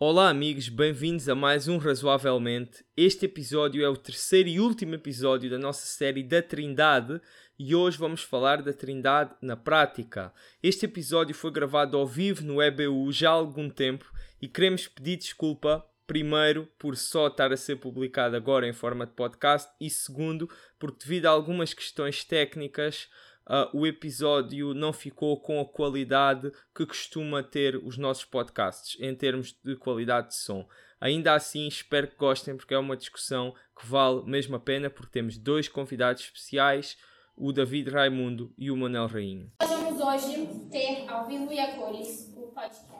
Olá, amigos, bem-vindos a mais um Razoavelmente. Este episódio é o terceiro e último episódio da nossa série da Trindade e hoje vamos falar da Trindade na prática. Este episódio foi gravado ao vivo no EBU já há algum tempo e queremos pedir desculpa, primeiro, por só estar a ser publicado agora em forma de podcast e segundo, porque devido a algumas questões técnicas uh, o episódio não ficou com a qualidade que costuma ter os nossos podcasts em termos de qualidade de som. Ainda assim, espero que gostem, porque é uma discussão que vale mesmo a pena, porque temos dois convidados especiais, o David Raimundo e o Manel Rainho. Nós vamos hoje ter ao vivo e a cores o podcast.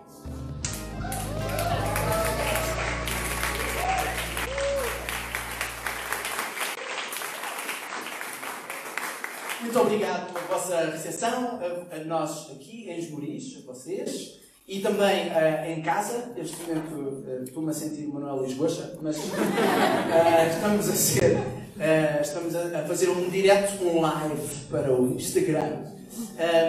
Muito obrigado pela vossa recepção, a, a nós aqui em Esmoriz, a vocês, e também uh, em casa. Neste momento uh, estou-me a sentir Manuel Lisboa, mas uh, estamos a ser, uh, estamos a, fazer um direto, um live para o Instagram.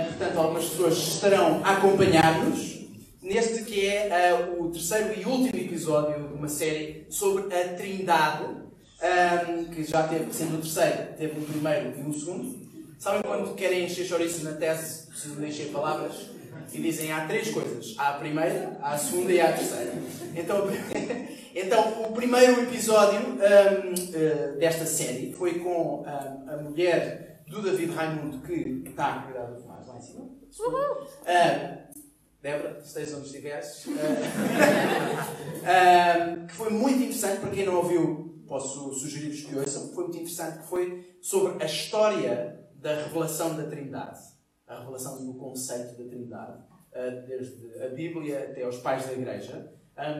portanto, algumas pessoas estarão a acompanhar-nos neste que é o terceiro e último episódio de uma série sobre a Trindade, um, que já teve, sendo o terceiro, teve um primeiro e um segundo. Sabem quando querem encher chouriço na tese, precisam de encher palavras? E dizem há três coisas. Há a primeira, há a segunda e há a terceira. Então, então o primeiro episódio um, uh, desta série foi com um, a mulher do David Raimundo, que está a cuidar do Tomás lá em cima. Uh, Débora, esteja onde estiveres. Uh, que foi muito interessante, para quem não ouviu, posso sugerir-vos que ouçam. Foi muito interessante, que foi sobre a história da revelação da Trindade, a revelação do conceito da Trindade, eh, desde a Bíblia até aos pais da Igreja. A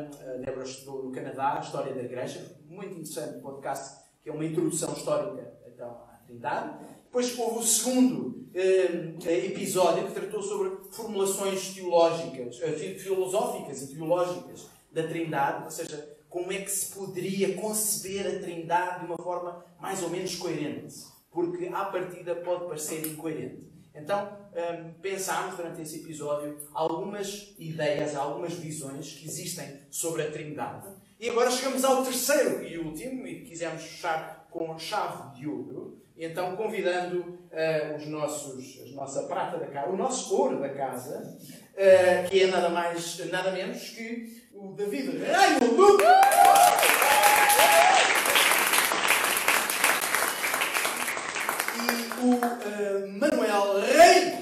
Débora estudou no Canadá a história da Igreja, muito interessante o podcast, que é uma introdução histórica então, à Trindade. Depois houve o segundo eh, episódio que tratou sobre formulações teológicas, eh, filosóficas e teológicas da Trindade, ou seja, como é que se poderia conceber a Trindade de uma forma mais ou menos coerente porque à partida pode parecer incoerente. Então, um, pensámos durante esse episódio algumas ideias, algumas visões que existem sobre a Trindade. E agora chegamos ao terceiro e último, e quisemos fechar com chave de ouro. Então, convidando uh, os nossos, a nossa prata da casa, o nosso ouro da casa, uh, que é nada mais, nada menos que o David Raimundo. o uh, Manuel Rei.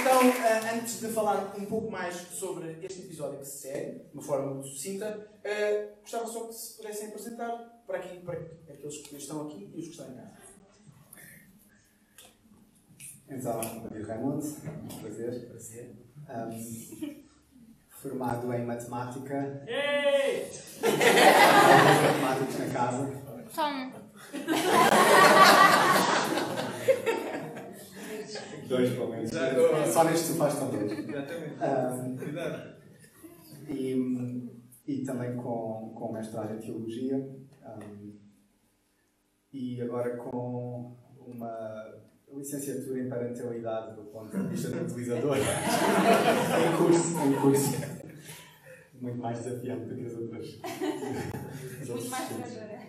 Então, uh, antes de falar um pouco mais sobre este episódio que se segue, de uma forma muito sucinta, uh, gostava só que se pudessem apresentar para aqui, para aqueles que estão aqui e os que estão em casa. Então, David Raimundo, um prazer. Prazer. Um, formado em matemática. Ei! matemáticos na casa. Tom. Dois, pelo menos. Só neste sofá estão dois. Um, e, e também com, com mestrado em Teologia. Um, e agora com uma licenciatura em parentalidade do ponto de vista do utilizador. em curso, em curso. Muito mais desafiante do que as outras. Muito mais desafiante.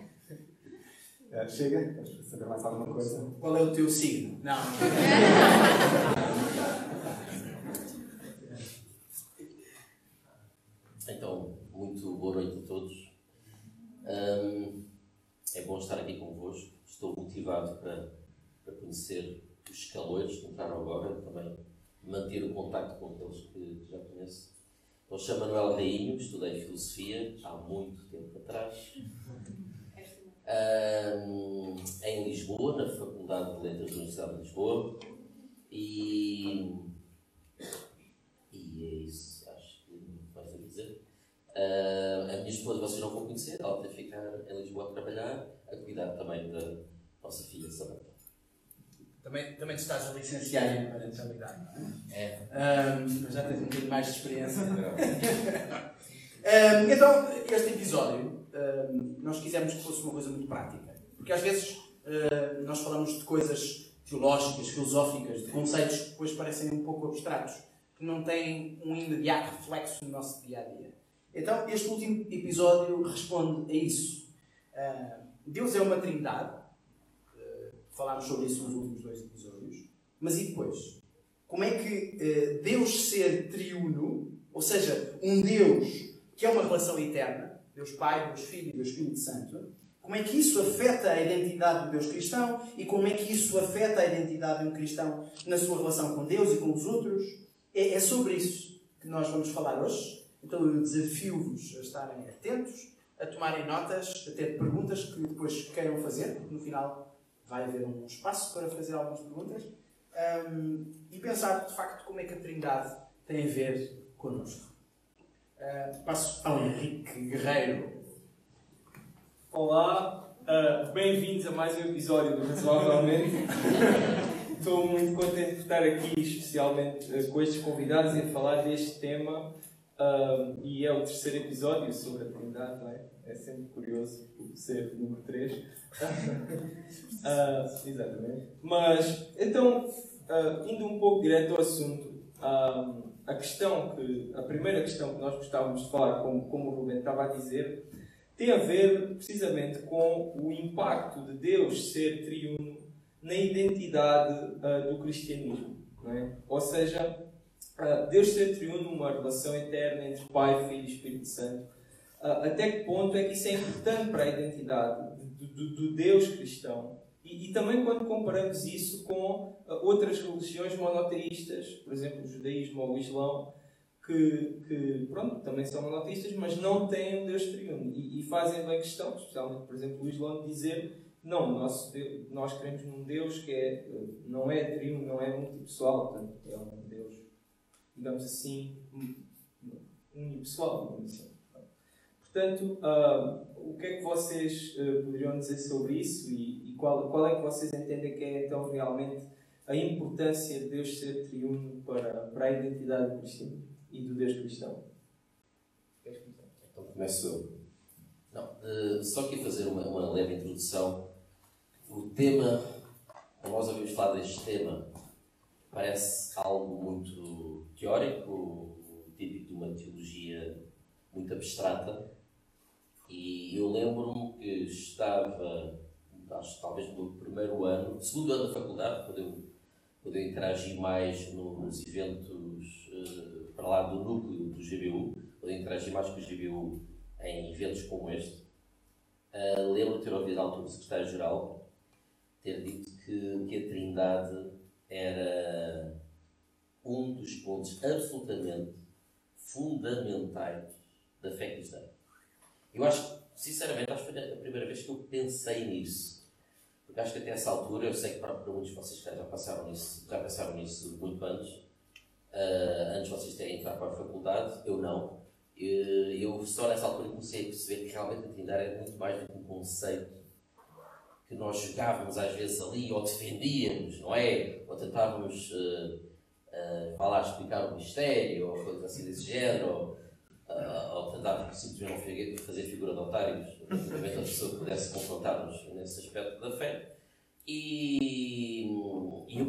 Uh, chega? Queres saber mais alguma coisa? Qual é o teu signo? Não. então, muito boa noite a todos. Um, é bom estar aqui convosco. Estou motivado para, para conhecer os escalões que entraram agora, também manter o contacto com aqueles que já conheço. Eu chamo Manuel Rainho, estudei filosofia há muito tempo atrás um, em Lisboa, na Faculdade de Letras da Universidade de Lisboa. E, e é isso, acho que a dizer. Uh, a minha esposa vocês não vão conhecer, ela tem que ficar em Lisboa a trabalhar, a cuidar também da nossa filha Samantha. Também, também te estás a licenciar em parentalidade, não é? É. Um, mas já tens um bocadinho mais de experiência. um, então, este episódio nós quisemos que fosse uma coisa muito prática. Porque às vezes nós falamos de coisas teológicas, filosóficas, de conceitos que depois parecem um pouco abstratos. que não têm um imediato reflexo no nosso dia a dia. Então, este último episódio responde a isso. Deus é uma trindade, uh, falámos sobre isso nos últimos dois episódios, mas e depois? Como é que uh, Deus ser triuno, ou seja, um Deus que é uma relação eterna, Deus Pai, Deus Filho e Deus Espírito Santo, como é que isso afeta a identidade do Deus cristão e como é que isso afeta a identidade de um cristão na sua relação com Deus e com os outros? É, é sobre isso que nós vamos falar hoje. Então eu desafio-vos a estarem atentos, a tomarem notas, a ter perguntas que depois queiram fazer, porque no final vai haver um espaço para fazer algumas perguntas, um, e pensar de facto como é que a Trindade tem a ver connosco. Uh, passo ao Henrique Guerreiro. Olá, uh, bem-vindos a mais um episódio do Razoavelmente. Estou muito contente de estar aqui, especialmente uh, com estes convidados e a falar deste tema. E é o terceiro episódio sobre a Trindade, não é? É sempre curioso ser número 3. exatamente. Mas, então, indo um pouco direto ao assunto, a questão que, a primeira questão que nós gostávamos de falar, como, como o Rubén estava a dizer, tem a ver precisamente com o impacto de Deus ser triuno na identidade uh, do cristianismo. É? Ou seja, uh, Deus ser triuno, uma relação eterna entre Pai, Filho e Espírito Santo. Uh, até que ponto é que isso é importante para a identidade do, do, do Deus cristão? E, e, também quando comparamos isso com outras religiões monoteístas, por exemplo, o judaísmo ou o islão, que, que pronto, também são monoteístas, mas não têm um Deus triuno. E, e, fazem bem questão, especialmente, por exemplo, o Islão, de dizer não, Deus, nós queremos num Deus que é, não é triuno, não é multipessoal, portanto, é um Deus, digamos assim, unipessoal, assim. Portanto, uh, o que é que vocês uh, poderiam dizer sobre isso e, qual, qual é que vocês entendem que é então realmente a importância de Deus ser triuno para, para a identidade cristianismo? e do Deus cristão. Então começo. Não, uh, só queria fazer uma, uma leve introdução. O tema, nós ouvimos falar deste tema, parece algo muito teórico, típico de uma teologia muito abstrata. E eu lembro-me que estava, acho talvez no primeiro ano, segundo ano da faculdade, quando eu, quando eu interagi mais nos eventos. Uh, para lá do núcleo do GBU, poder interagir mais com o GBU em eventos como este. Uh, lembro de ter ouvido a altura do secretário-geral ter dito que, que a Trindade era um dos pontos absolutamente fundamentais da fé cristã. Eu acho, sinceramente, acho que foi a primeira vez que eu pensei nisso. Porque acho que até essa altura, eu sei que para, muitos de vocês já passaram nisso, já pensaram nisso muito antes, uh, antes de vocês terem entrado para a faculdade, eu não. Eu só nessa altura comecei a perceber que realmente a Trindade era muito mais do que um conceito que nós jogávamos às vezes ali ou defendíamos, não é? Ou tentávamos uh, falar, explicar o mistério ou coisas assim desse género, ou, ou tentávamos simplesmente fazer figura de otários, realmente a pessoa que pudesse confrontar-nos nesse aspecto da fé. E, e eu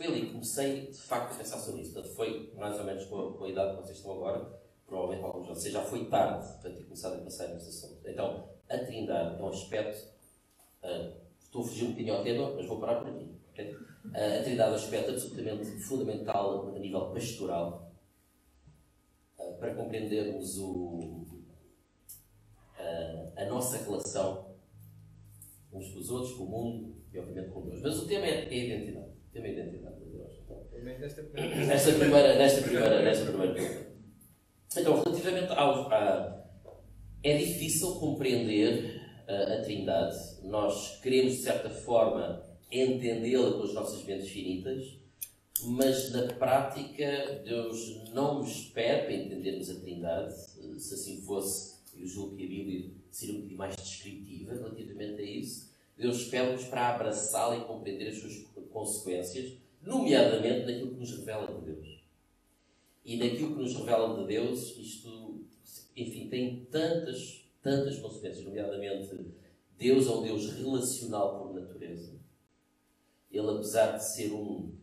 foi ali que comecei de facto a pensar sobre isso. Portanto, foi mais ou menos com a, com a idade que vocês estão agora, provavelmente alguns de vocês já foi tarde para ter começado a pensar nesse assunto. Então, a Trindade é um aspecto. Uh, estou a fugir um bocadinho ao tema, mas vou parar por aqui. Okay? Uh, a Trindade é um aspecto absolutamente fundamental a nível pastoral uh, para compreendermos o, a nossa relação uns com os outros, com o mundo e, obviamente, com Deus. Mas o tema é a identidade tem uma identidade de Deus. Então, nesta primeira, nesta primeira, nesta primeira, nesta primeira pergunta. Então, relativamente ao. A, é difícil compreender a, a Trindade. Nós queremos, de certa forma, entendê-la com as nossas mentes finitas, mas na prática, Deus não nos pede para entendermos a Trindade. Se assim fosse, eu julgo que a Bíblia seria um bocadinho mais descritiva relativamente a isso. Deus pede-nos para abraçá-la e compreender as suas consequências, nomeadamente naquilo que nos revela de Deus. E naquilo que nos revela de Deus, isto, enfim, tem tantas, tantas consequências, nomeadamente Deus é um Deus relacional por natureza. Ele, apesar de ser um,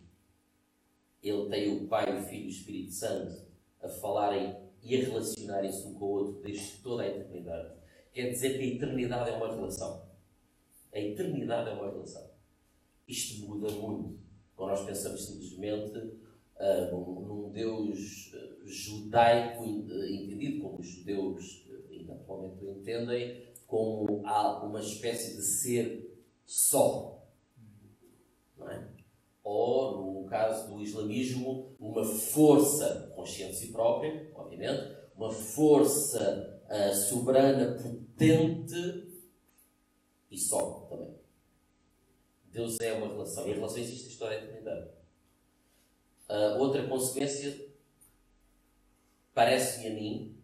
ele tem o Pai, o Filho e o Espírito Santo a falarem e a relacionarem-se um com o outro desde toda a eternidade. Quer dizer que a eternidade é uma relação. A eternidade é uma relação. Isto muda muito. Quando nós pensamos simplesmente uh, num, Deus uh, judaico uh, entendido como os judeus ainda atualmente o entendem, como uma espécie de ser só. Não é? Ou, no caso do islamismo, uma força consciente de si própria, obviamente, uma força uh, soberana, potente e só também. Deus é uma relação e a relação existe em toda a eternidade. Uh, outra consequência, parece-me a mim,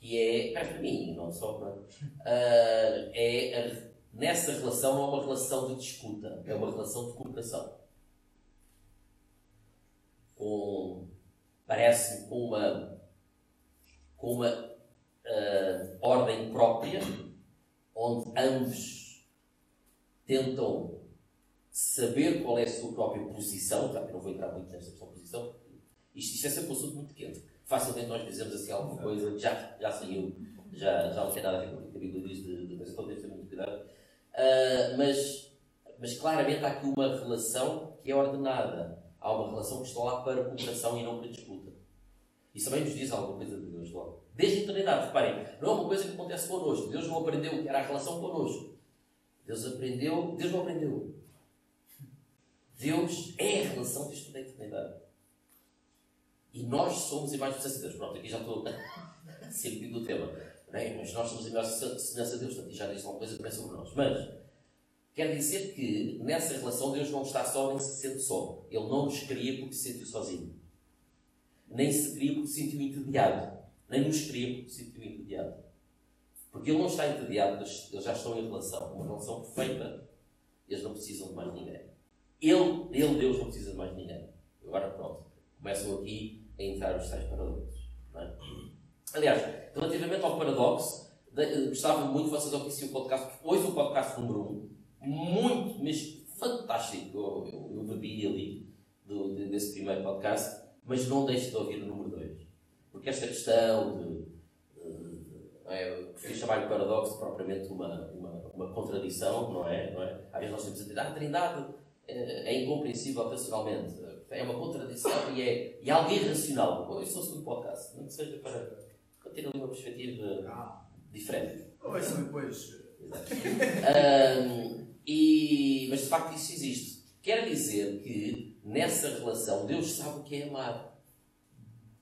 que é, para mim, não só para. Uh, é a, nessa relação é uma relação de disputa, é uma relação de cooperação. Com, parece com uma, com uma uh, ordem própria, onde ambos tentam saber qual é a sua própria posição, já que não vou entrar muito nesta questão posição, isto, isto é sempre um assunto muito quente facilmente nós dizemos assim alguma coisa que já, já saiu, já, já não tem nada a ver com o que a Bíblia diz de, de coisa, então temos de ter muito cuidado. Uh, mas, mas claramente há aqui uma relação que é ordenada. Há uma relação que está lá para cooperação e não para disputa. Isso também nos diz alguma coisa de Deus logo. Desde a eternidade, reparem, não é uma coisa que acontece connosco. Deus não aprendeu o que era a relação connosco. Deus aprendeu, Deus não aprendeu. Deus é a relação desde a eternidade. E nós somos imagens de Deus. Pronto, aqui já estou sempre do tema. É? Mas nós somos imagens de Deus. Portanto, já diz alguma coisa também sobre nós. Mas, quer dizer que nessa relação Deus não está só nem se sente só. Ele não nos cria porque se sentiu sozinho. Nem se cria porque se sentiu entediado. Nem nos cria porque se sentiu entediado. Porque ele não está entediado, eles já estão em relação. Uma relação perfeita. Eles não precisam de mais ninguém. Ele, ele Deus, não precisa de mais ninguém. Agora pronto. Começam aqui a entrar os tais paradoxos. É? Aliás, relativamente ao paradoxo, gostava muito que vocês ouvissem o podcast, hoje o podcast número 1, um, muito, mas fantástico. Eu, eu, eu bebi ali do, desse primeiro podcast, mas não deixe de ouvir o número 2. Porque esta questão de. é, eu prefiro chamar de paradoxo propriamente uma, uma, uma contradição, não é? não é? Às vezes nós temos a dizer, ah, a Trindade é, é incompreensível racionalmente é uma contradição e é, e é algo irracional. É o segundo podcast, não que seja para, para ter ali uma perspectiva ah. diferente. Ouçam depois. um, e, mas de facto isso existe. Quer dizer que nessa relação Deus sabe o que é amar.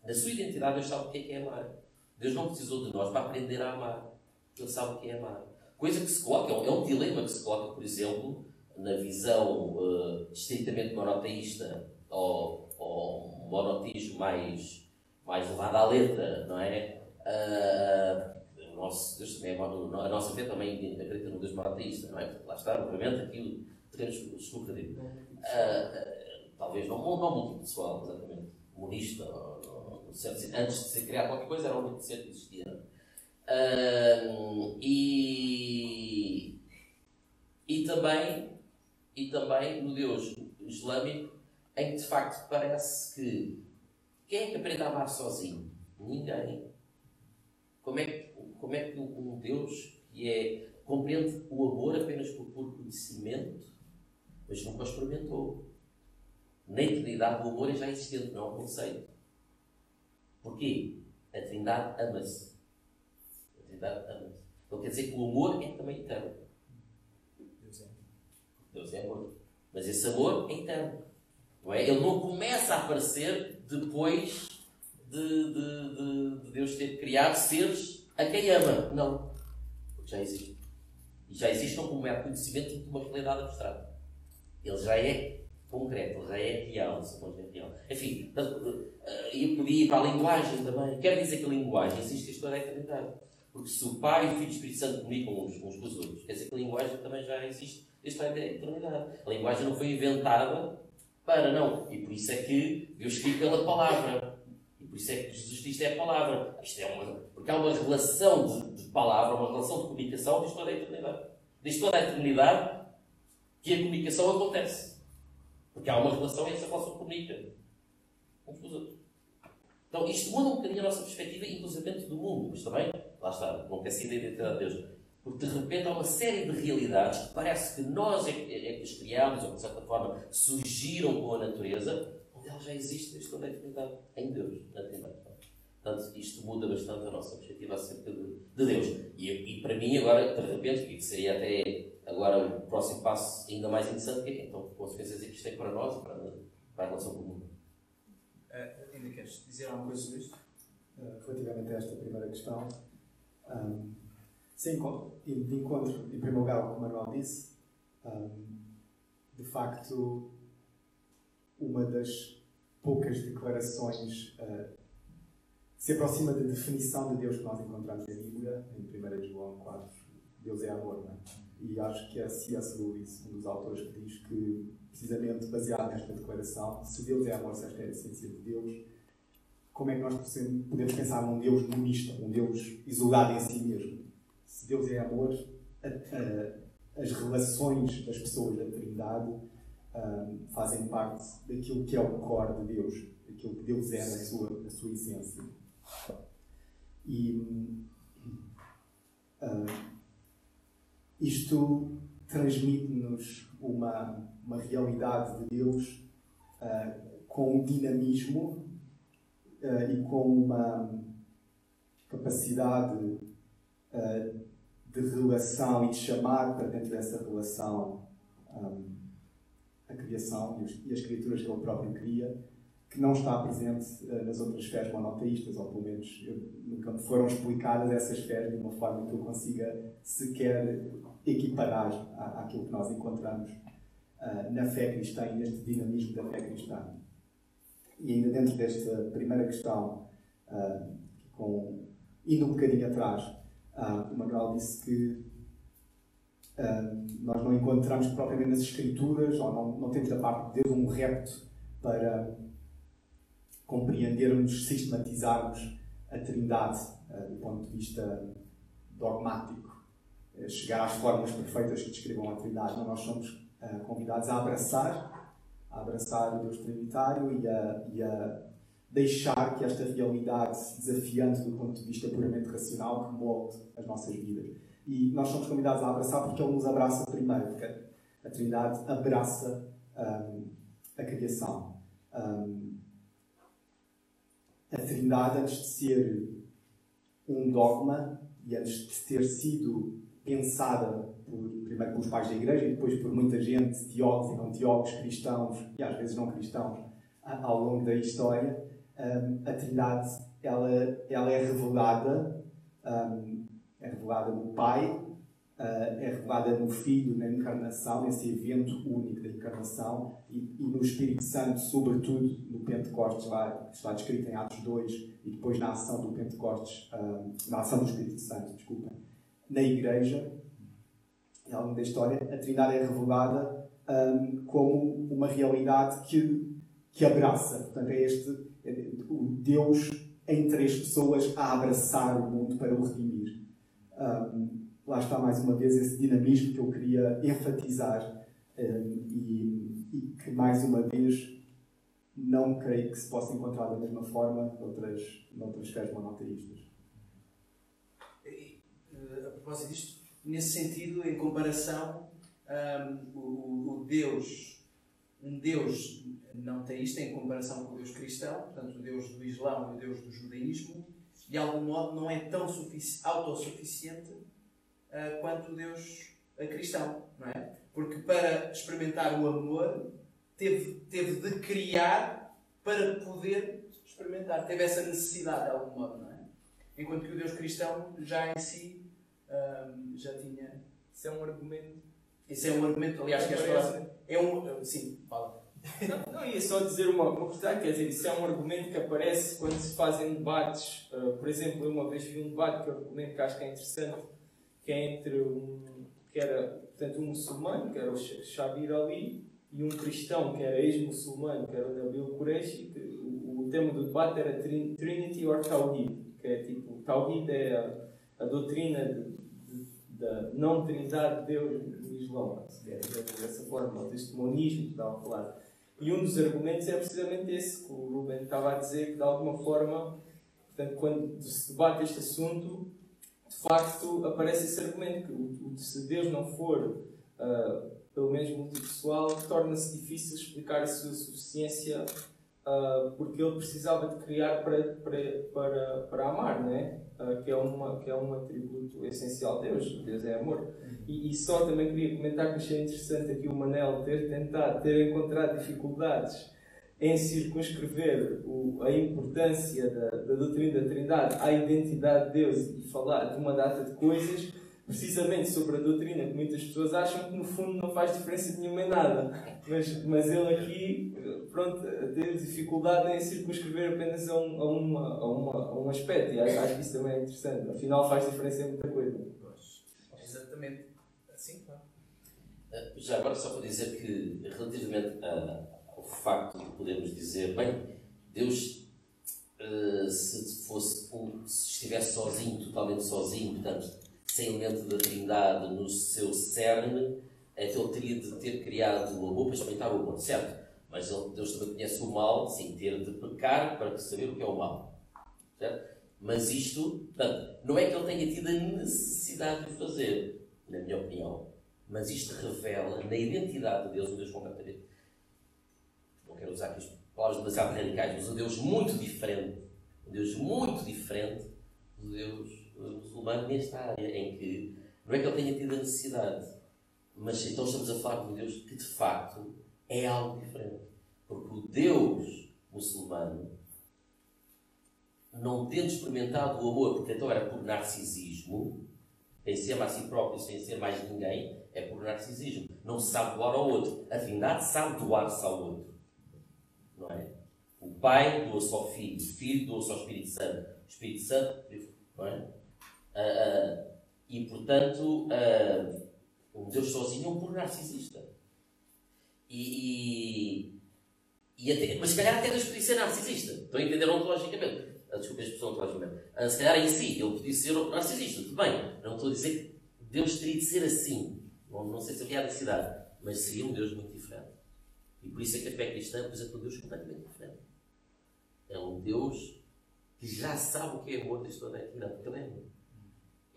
Na sua identidade Deus sabe o que é, que é amar. Deus não precisou de nós para aprender a amar. Ele sabe o que é amar. Coisa que se coloca, é um dilema que se coloca, por exemplo, na visão uh, estritamente monoteísta ou, ou monotismo mais, mais levado à letra, não é? Uh, nosso Deus também é a nossa fé também acredita no Deus monoteísta, não é? Lá está, obviamente, aqui o escorregadio. Uh, talvez não, não multipessoal, exatamente, monista, antes de ser criado qualquer coisa, era um ser que existia. Uh, e, e, também, e também no Deus islâmico em que de facto parece que quem é que aprende a amar sozinho? Ninguém. Como é que, como é que um Deus que é, compreende o amor apenas por puro conhecimento, mas nunca o experimentou? Na eternidade, o amor é já existente, não é um conceito. Porquê? A Trindade ama-se. A Trindade ama-se. Então quer dizer que o amor é também eterno. Deus é. Deus é amor. Mas esse amor é eterno. Não é? Ele não começa a aparecer depois de, de, de, de Deus ter criado seres a quem ama. Não. Porque já existe. E já existe como mero conhecimento de uma realidade abstrata. Ele já é concreto, já é real, não é real. Enfim, eh, eu podia ir para a linguagem também. Quer dizer que a linguagem existe isto é eternidade. Porque se o Pai, o Filho e o Espírito Santo comunicam uns, uns com os outros, quer dizer que a linguagem também já existe isto é eternidade. A linguagem não foi inventada para, não. E por isso é que Deus escreve pela palavra. Isso é que Jesus diz é a palavra. Isto é uma, porque há uma relação de, de palavra, uma relação de comunicação, diz toda a eternidade. Diz toda a eternidade que a comunicação acontece. Porque há uma relação e essa relação comunica. uns com os outros. Então, isto muda um bocadinho a nossa perspectiva, inclusive do mundo, mas também, lá está, não quer ser da identidade de Deus. Porque de repente há uma série de realidades que parece que nós é, é, é que as criámos, ou que de certa forma surgiram com a natureza, ela já existe desde quando é em Deus, na Trindade. Portanto, isto muda bastante a nossa perspectiva acerca de, de Deus. E, e, para mim, agora, de repente, e seria até agora o próximo passo ainda mais interessante, que é então, consequências é que isto tem para nós e para, para a relação com o mundo. Uh, ainda queres dizer alguma coisa sobre isto? Uh, relativamente a esta primeira questão, um, sim, de encontro, em primeiro lugar, como o Manuel disse, um, de facto, uma das poucas declarações uh, se aproxima da definição de Deus que nós encontramos na Bíblia, em 1 João 4. Deus é amor, não é? E acho que é C.S. Lewis, um dos autores, que diz que, precisamente baseado nesta declaração, se Deus é amor, se esta é a essência de Deus, como é que nós podemos pensar num Deus monista, um Deus isolado em si mesmo? Se Deus é amor, a, a, as relações das pessoas da Trindade um, fazem parte daquilo que é o core de Deus, daquilo que Deus é na sua, na sua essência. E uh, isto transmite-nos uma, uma realidade de Deus uh, com um dinamismo uh, e com uma capacidade de relação e de chamar para dentro dessa relação um, a criação e as criaturas que ele próprio cria que não está presente uh, nas outras fés monoteístas, ou pelo menos eu, nunca me foram explicadas essas fés de uma forma que eu consiga sequer equiparar à, àquilo que nós encontramos uh, na fé cristã e neste dinamismo da fé cristã. E ainda dentro desta primeira questão, com, indo um bocadinho atrás, o Manuel disse que nós não encontramos propriamente nas Escrituras, ou não, não temos da parte de Deus um repto para compreendermos, sistematizarmos a Trindade uh, do ponto de vista dogmático, uh, chegar às formas perfeitas que descrevam a Trindade. Não, nós somos uh, convidados a abraçar, a abraçar o Deus Trinitário e a, e a deixar que esta realidade desafiante do ponto de vista puramente racional que molde as nossas vidas. E nós somos convidados a abraçar porque Ele nos abraça primeiro, porque a Trindade abraça um, a criação. Um, a Trindade, antes de ser um dogma e antes de ter sido pensada por, primeiro pelos pais da Igreja e depois por muita gente, teólogos e não teólogos, cristãos e às vezes não cristãos, ao longo da história, hum, a Trindade ela, ela é revelada, hum, é revelada no Pai, uh, é revelada no Filho, na encarnação, nesse evento único da encarnação, e, e, no Espírito Santo, sobretudo no Pentecostes, lá, que está descrito em Atos 2, e depois na ação do Pentecostes, uh, na ação do Espírito Santo, desculpa, na Igreja, ao longo da história, a Trindade é revelada um, como uma realidade que, que abraça. Portanto, é este é, o Deus em três pessoas a abraçar o mundo para o redimir. Lá está mais uma vez esse dinamismo que eu queria enfatizar um, e, e, que mais uma vez não creio que se possa encontrar da mesma forma noutras, noutras fés monoteístas. Eh, a propósito disto, nesse sentido, em comparação, um, o, o, Deus, um Deus não teísta em comparação com o Deus cristão, portanto, o Deus do Islão e o Deus do judaísmo, de algum modo não é tão autossuficiente uh, quanto Deus cristão, não é? Porque para experimentar o amor teve, teve de criar para poder experimentar. Teve essa necessidade de algum modo, não é? Enquanto que o Deus cristão já em si um, já tinha. Isso é um argumento. Isso é um argumento, aliás, que esta é um. Sim, fala. Não, não ia só dizer uma, questão, quer dizer, isso é um argumento que aparece quando se fazem debates. Uh, por exemplo, eu uma vez vi um debate que eu argumento que acho que é interessante, que é entre um, que era portanto, um muçulmano, que era o Shabir Ali, e um cristão, que era ex-muçulmano, que era o Nabil Qureshi, o, o, tema do debate era Trinity or Tawhid, que é tipo, Tawhid é a, a doutrina de, de, da não trindade de Deus no Islão, é, dessa forma, o testemonismo que estava a falar. E um dos argumentos é precisamente esse que o Ruben estava a dizer, que de alguma forma, portanto, quando se debate este assunto, de facto aparece esse argumento que o, se Deus não for uh, pelo menos multipessoal, torna-se difícil explicar a sua suficiência uh, porque ele precisava de criar para, para, para, para amar, né? Uh, que, é uma, que é um atributo essencial de Deus. Deus é amor. E, e, só também queria comentar que achei interessante aqui o Manel ter tentado, ter encontrado dificuldades em circunscrever o, a importância da, da doutrina da Trindade à identidade de Deus e falar de uma data de coisas precisamente sobre a doutrina que muitas pessoas acham que no fundo não faz diferença nenhuma em nada. Mas, mas ele aqui, pronto, teve dificuldade em circunscrever apenas a um, a uma, a uma, a um aspecto e acho, acho que isso também é interessante. Afinal faz diferença em muita coisa. Exatamente. Assim, claro. Eh, já agora só para dizer que relativamente ao facto de podermos dizer, bem, Deus Uh, se fosse se estivesse sozinho, totalmente sozinho, portanto, sem elemento da Trindade no seu cerne, então ele teria de ter criado o amor para experimentar o amor, certo? Mas Deus também conhece o mal, sim, ter de pecar para saber o que é o mal, certo? Mas isto, portanto, não é que ele tenha tido a necessidade de o fazer, na minha opinião, mas isto revela na identidade de Deus, um Deus completamente. Não quero usar aqui palavras demasiado radicais, mas um Deus muito diferente, um Deus muito diferente do Deus muçulmano nesta área, em que não é que ele tenha tido a necessidade, mas então estamos a falar de um Deus que de facto é algo diferente. Porque o Deus muçulmano, não tendo experimentado o amor, porque então era por narcisismo, quem se ama a si próprio sem ser mais ninguém, é por narcisismo. Não se sabe doar ao outro. A Trindade sabe doar-se ao outro. Não é? O Pai doa-se ao Filho, o Filho doa-se ao Espírito Santo, o Espírito Santo, não é? Uh, e, portanto, uh, um Deus sozinho é um puro narcisista. E, e, e até, mas se calhar até Deus podia ser narcisista. Estão a entender ontologicamente? Desculpa a expressão ontologicamente. Se calhar em si ele podia ser narcisista. Tudo bem. Não estou a dizer que Deus teria de ser assim. Não, não sei se havia a necessidade. Mas seria um Deus muito diferente. E por isso é que a fé cristã apresenta um Deus completamente diferente. É um Deus que já sabe o que é amor desde toda a eternidade. Porque ele é amor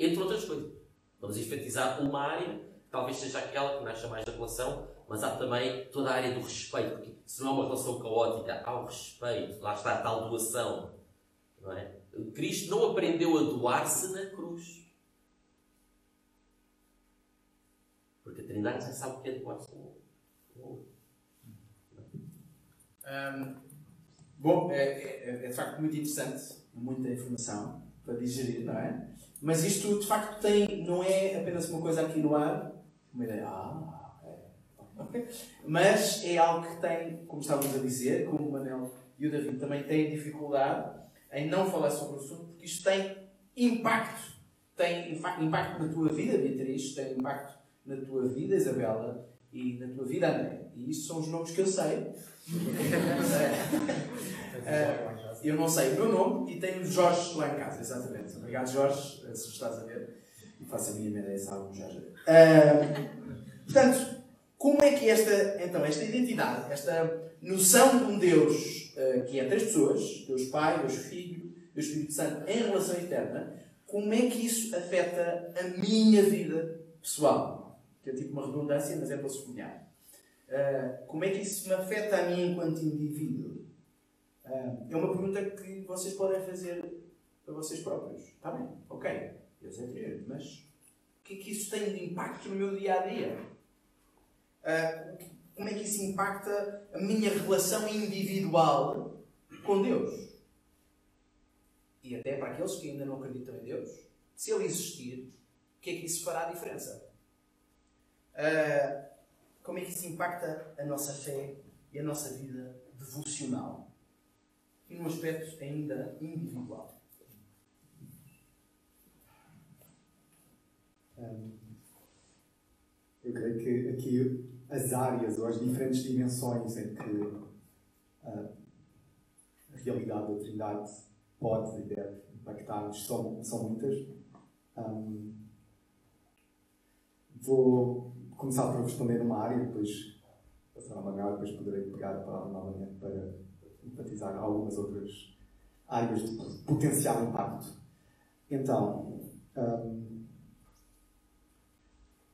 entre outras coisas. Vamos enfatizar uma área, talvez seja aquela que nasce mais da relação, mas há também toda a área do respeito, porque se não é uma relação caótica, há o respeito, lá está a tal doação. Não é? Cristo não aprendeu a doar-se na cruz. Porque a Trindade já sabe o que é doar-se no outro. Um, bom, é, é, é de facto muito interessante, muita informação para digerir, não é? Mas isto de facto tem, não é apenas uma coisa aqui no ar, uma ideia, ah, é. mas é algo que tem, como estávamos a dizer, como o Manel e o David também têm dificuldade em não falar sobre o assunto, porque isto tem impacto. Tem impacto na tua vida, Beatriz, tem impacto na tua vida, Isabela, e na tua vida, André. E isso são os nomes que eu sei. Eu não sei o meu nome e tenho Jorge lá em casa, exatamente. Obrigado, Jorge, se estás a ver. E faço a minha ideia se algum Jorge. Uh, portanto, como é que esta, então, esta identidade, esta noção de um Deus uh, que é três pessoas, Deus Pai, Deus Filho, Deus Espírito Santo, em relação eterna, como é que isso afeta a minha vida pessoal? Que é tipo uma redundância, mas é para sublinhar. Uh, como é que isso me afeta a mim enquanto indivíduo? É uma pergunta que vocês podem fazer para vocês próprios. Está bem, ok, Deus é três, mas o que é que isso tem de impacto no meu dia a dia? Uh, como é que isso impacta a minha relação individual com Deus? E até para aqueles que ainda não acreditam em Deus, se Ele existir, o que é que isso fará a diferença? Uh, como é que isso impacta a nossa fé e a nossa vida devocional? E num aspecto ainda individual. eu creio que aqui as áreas ou as diferentes dimensões em que a realidade da Trindade pode e deve impactar-nos são, são muitas. Vou começar por responder numa área, depois passar ao Manuel, depois poderei pegar a palavra novamente para enfatizar algumas outras áreas de potencial impacto. Então, hum,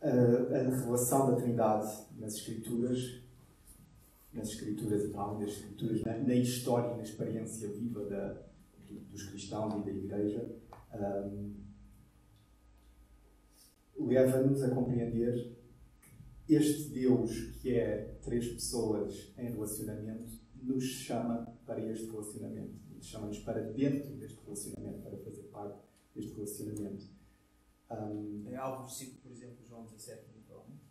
a, a revelação da Trindade nas Escrituras, nas Escrituras e tal, nas Escrituras, na, na história e na experiência viva da, do- dos cristãos e da Igreja, hum, leva-nos a compreender este Deus, que é três pessoas em relacionamento, nos chama para este relacionamento. Nos chama-nos para dentro deste relacionamento, para fazer parte deste relacionamento. Hum, Tem algum versículo, por exemplo, João 17, provavelmente?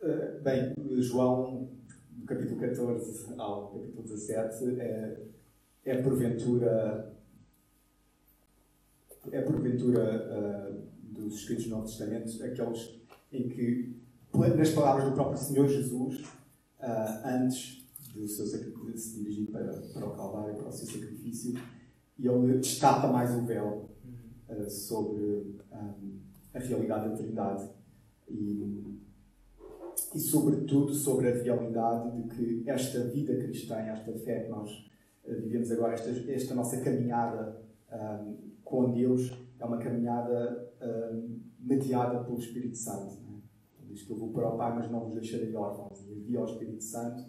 Uh, Bem, João, do capítulo 14 ao capítulo 17, é, é porventura, é porventura uh, dos escritos do Novo Testamento, aqueles em que, nas palavras do próprio Senhor Jesus, uh, antes do seu sacri- de se dirigir para, para o Calvário, para o seu sacrifício, ele destapa mais o véu uh, sobre um, a realidade da Trindade. E, e, sobretudo, sobre a realidade de que esta vida cristã, esta fé que nós eh, vivemos agora, esta, esta nossa caminhada ahm, com Deus, é uma caminhada ahm, mediada pelo Espírito Santo. Não é? Diz que eu vou para o Pai, mas não vos deixarei órfãos. E envia ao Espírito Santo.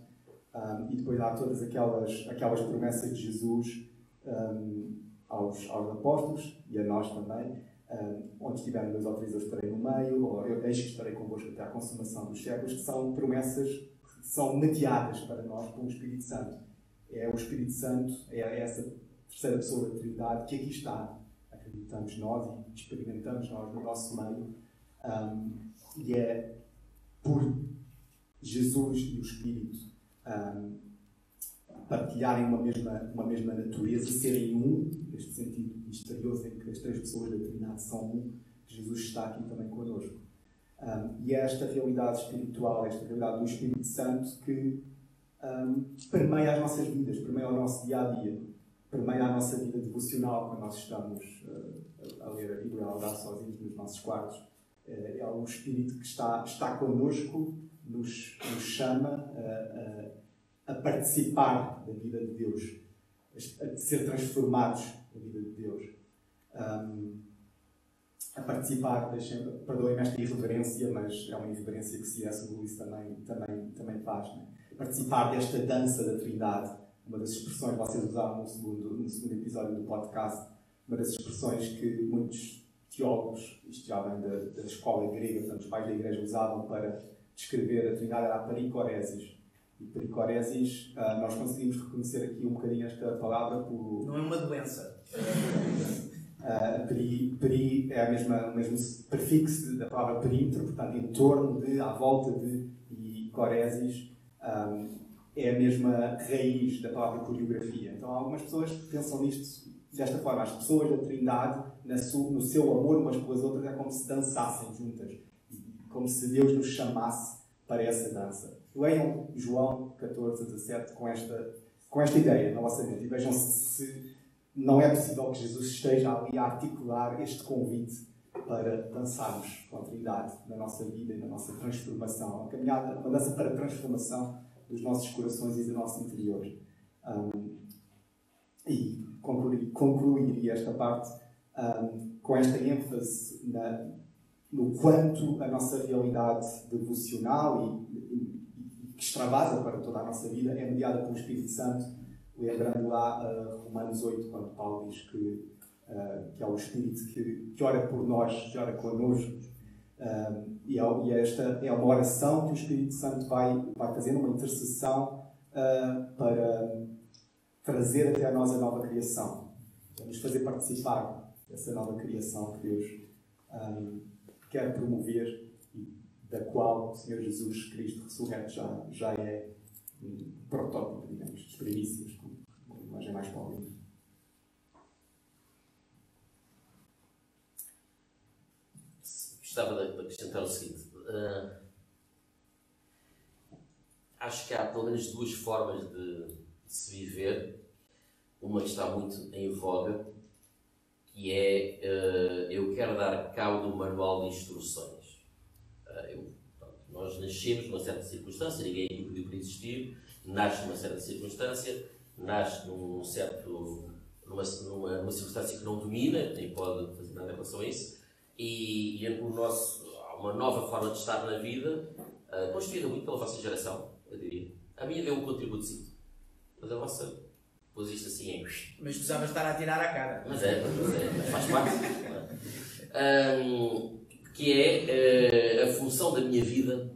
Ahm, e depois há todas aquelas, aquelas promessas de Jesus ahm, aos, aos apóstolos e a nós também, ah, onde estiverem dois ou três eu estarei no meio, ou eu deixo que estarei convosco até à consumação dos séculos, que são promessas que são mediadas para nós pelo Espírito Santo. É o Espírito Santo, é essa terceira pessoa da Trindade que aqui está. Acreditamos nós e experimentamos nós no nosso meio. Um, e é por Jesus e o Espírito um, partilharem uma mesma, uma mesma natureza, serem um, neste sentido misterioso em que as três pessoas da Trindade são um, Jesus está aqui também connosco. Um, e é esta realidade espiritual, esta realidade do Espírito Santo que um, permeia as nossas vidas, permeia o nosso dia a dia, permeia a nossa vida devocional quando nós estamos uh, a ler a Bíblia, a orar sozinhos nos nossos quartos. É o Espírito que está, está connosco, nos, nos chama a, a, a participar da vida de Deus, a ser transformados na vida de Deus. Um, a participar, perdoem-me esta irreverência, mas é uma irreverência que C.S. Lewis também, também, também faz. é? Participar desta dança da Trindade, uma das expressões que vocês usaram no segundo, no segundo episódio do podcast, uma das expressões que muitos teólogos, isto já vem da, da escola grega, portanto, os pais da igreja usavam para descrever a Trindade, era a pericoresis. E pericoresis, ah, nós conseguimos reconhecer aqui um bocadinho esta palavra por, Não é uma doença. Uh, peri, peri é a mesma, o mesmo prefixo da palavra perímetro, portanto, em torno de, à volta de, e coresis um, é a mesma raiz da palavra coreografia. Então, algumas pessoas pensam nisto desta forma. As pessoas da Trindade, no seu amor umas pelas outras, é como se dançassem juntas. Como se Deus nos chamasse para essa dança. Leiam João 14, 17 com esta, com esta ideia na vossa mente e vejam se, se não é possível que Jesus esteja ali a articular este convite para dançarmos com a Trindade na nossa vida e na nossa transformação. Uma caminhada, uma dança para a transformação dos nossos corações e do nosso interior. Um, e concluir, concluiria esta parte um, com esta ênfase na, no quanto a nossa realidade devocional e, e, e que extravasa para toda a nossa vida é mediada pelo Espírito Santo lembrando lá uh, Romanos 8, quando Paulo diz que, uh, que é o Espírito que, que ora por nós, que ora connosco. Uh, e, é, e esta é uma oração que o Espírito Santo vai, vai fazendo, uma intercessão para trazer até a nós a nova criação. Para nos fazer participar dessa nova criação que Deus quer promover e da qual o Senhor Jesus Cristo ressurreto já, já é um protótipo, digamos, de primícias, com uma imagem mais paulina. Gostava de acrescentar o seguinte. ah, acho que há pelo menos duas formas de, de se viver. Uma que está muito em voga, que é ah, eu quero dar cabo do manual de instruções. Ah, eu- nós nascemos numa certa circunstância, ninguém pediu para existir, nasce numa certa circunstância, nasce num certo, numa, numa, numa circunstância que não domina, nem pode fazer nada em relação a isso, e, e o nosso, uma nova forma de estar na vida, uh, construída muito pela vossa geração, eu diria. A minha deu um contributo mas a vossa pôs isto assim. Mas precisava estar a tirar a cara. Mas é, mas é, mas faz parte. um, que é uh, a função da minha vida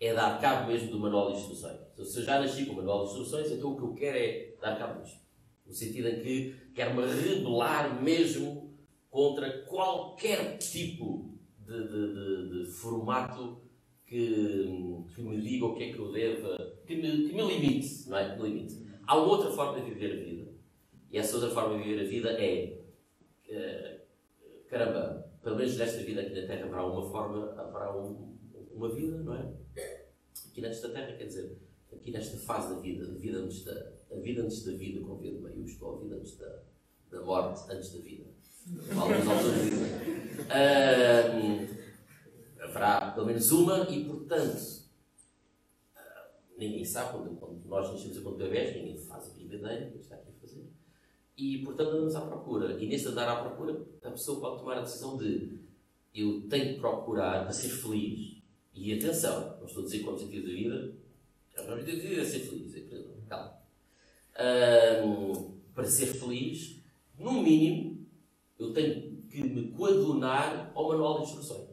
é dar cabo mesmo do manual de instruções. Então, se eu já nasci com o manual de instruções, então o que eu quero é dar cabo disto. No sentido em que quero-me rebelar mesmo contra qualquer tipo de, de, de, de formato que, que, me diga o que é que eu devo, que me, que me limite, não é? Que me limite. Há outra forma de viver a vida. E essa outra forma de viver a vida é. Uh, caramba, pelo menos nesta vida aqui na Terra haverá uma forma, haverá um, uma vida, não é? Aqui nesta Terra, quer dizer, aqui nesta fase da vida, a vida antes da, a vida, antes da vida, com vida maiúsculo, a vida antes da, da morte, antes da vida. Uh, haverá pelo menos uma e, portanto, ninguém sabe, quando, quando nós nascemos enquanto bebés, ninguém faz a ideia que está aqui a fazer. E, portanto, andamos à procura. E neste andar à procura, a pessoa pode tomar a decisão de eu tenho que procurar para ser feliz. E atenção, não estou a dizer que o objetivo da vida, o da vida é ser feliz. É, calma. Um, para ser feliz, no mínimo, eu tenho que me coadunar ao manual de instruções.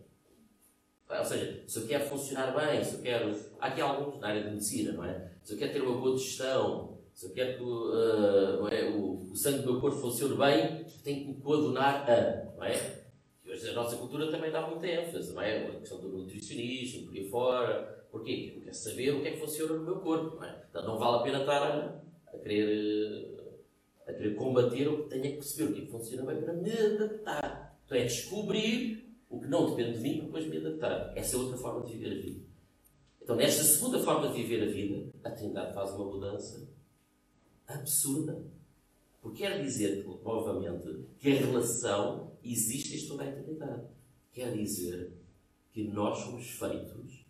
Ou seja, se eu quero funcionar bem, se eu quero. Há aqui alguns na área de medicina, não é? Se eu quero ter uma boa digestão, se eu quero que uh, é, o, o, sangue do meu corpo funcione bem, tenho que me coadunar a, não é? E hoje a nossa cultura também dá muita ênfase, não é? A questão do nutricionismo, por aí fora. Porquê? Porque eu quero saber o que é que funciona no meu corpo, não é? Então não vale a pena estar a, a querer. A querer combater o que tenho que perceber o que é que funciona bem para me adaptar. Então é descobrir o que não depende de mim para depois me adaptar. Essa é outra forma de viver a vida. Então, nesta segunda forma de viver a vida, a Trindade faz uma mudança absurda. Porque quer dizer, novamente, que a relação existe em toda a eternidade. Quer dizer que nós somos feitos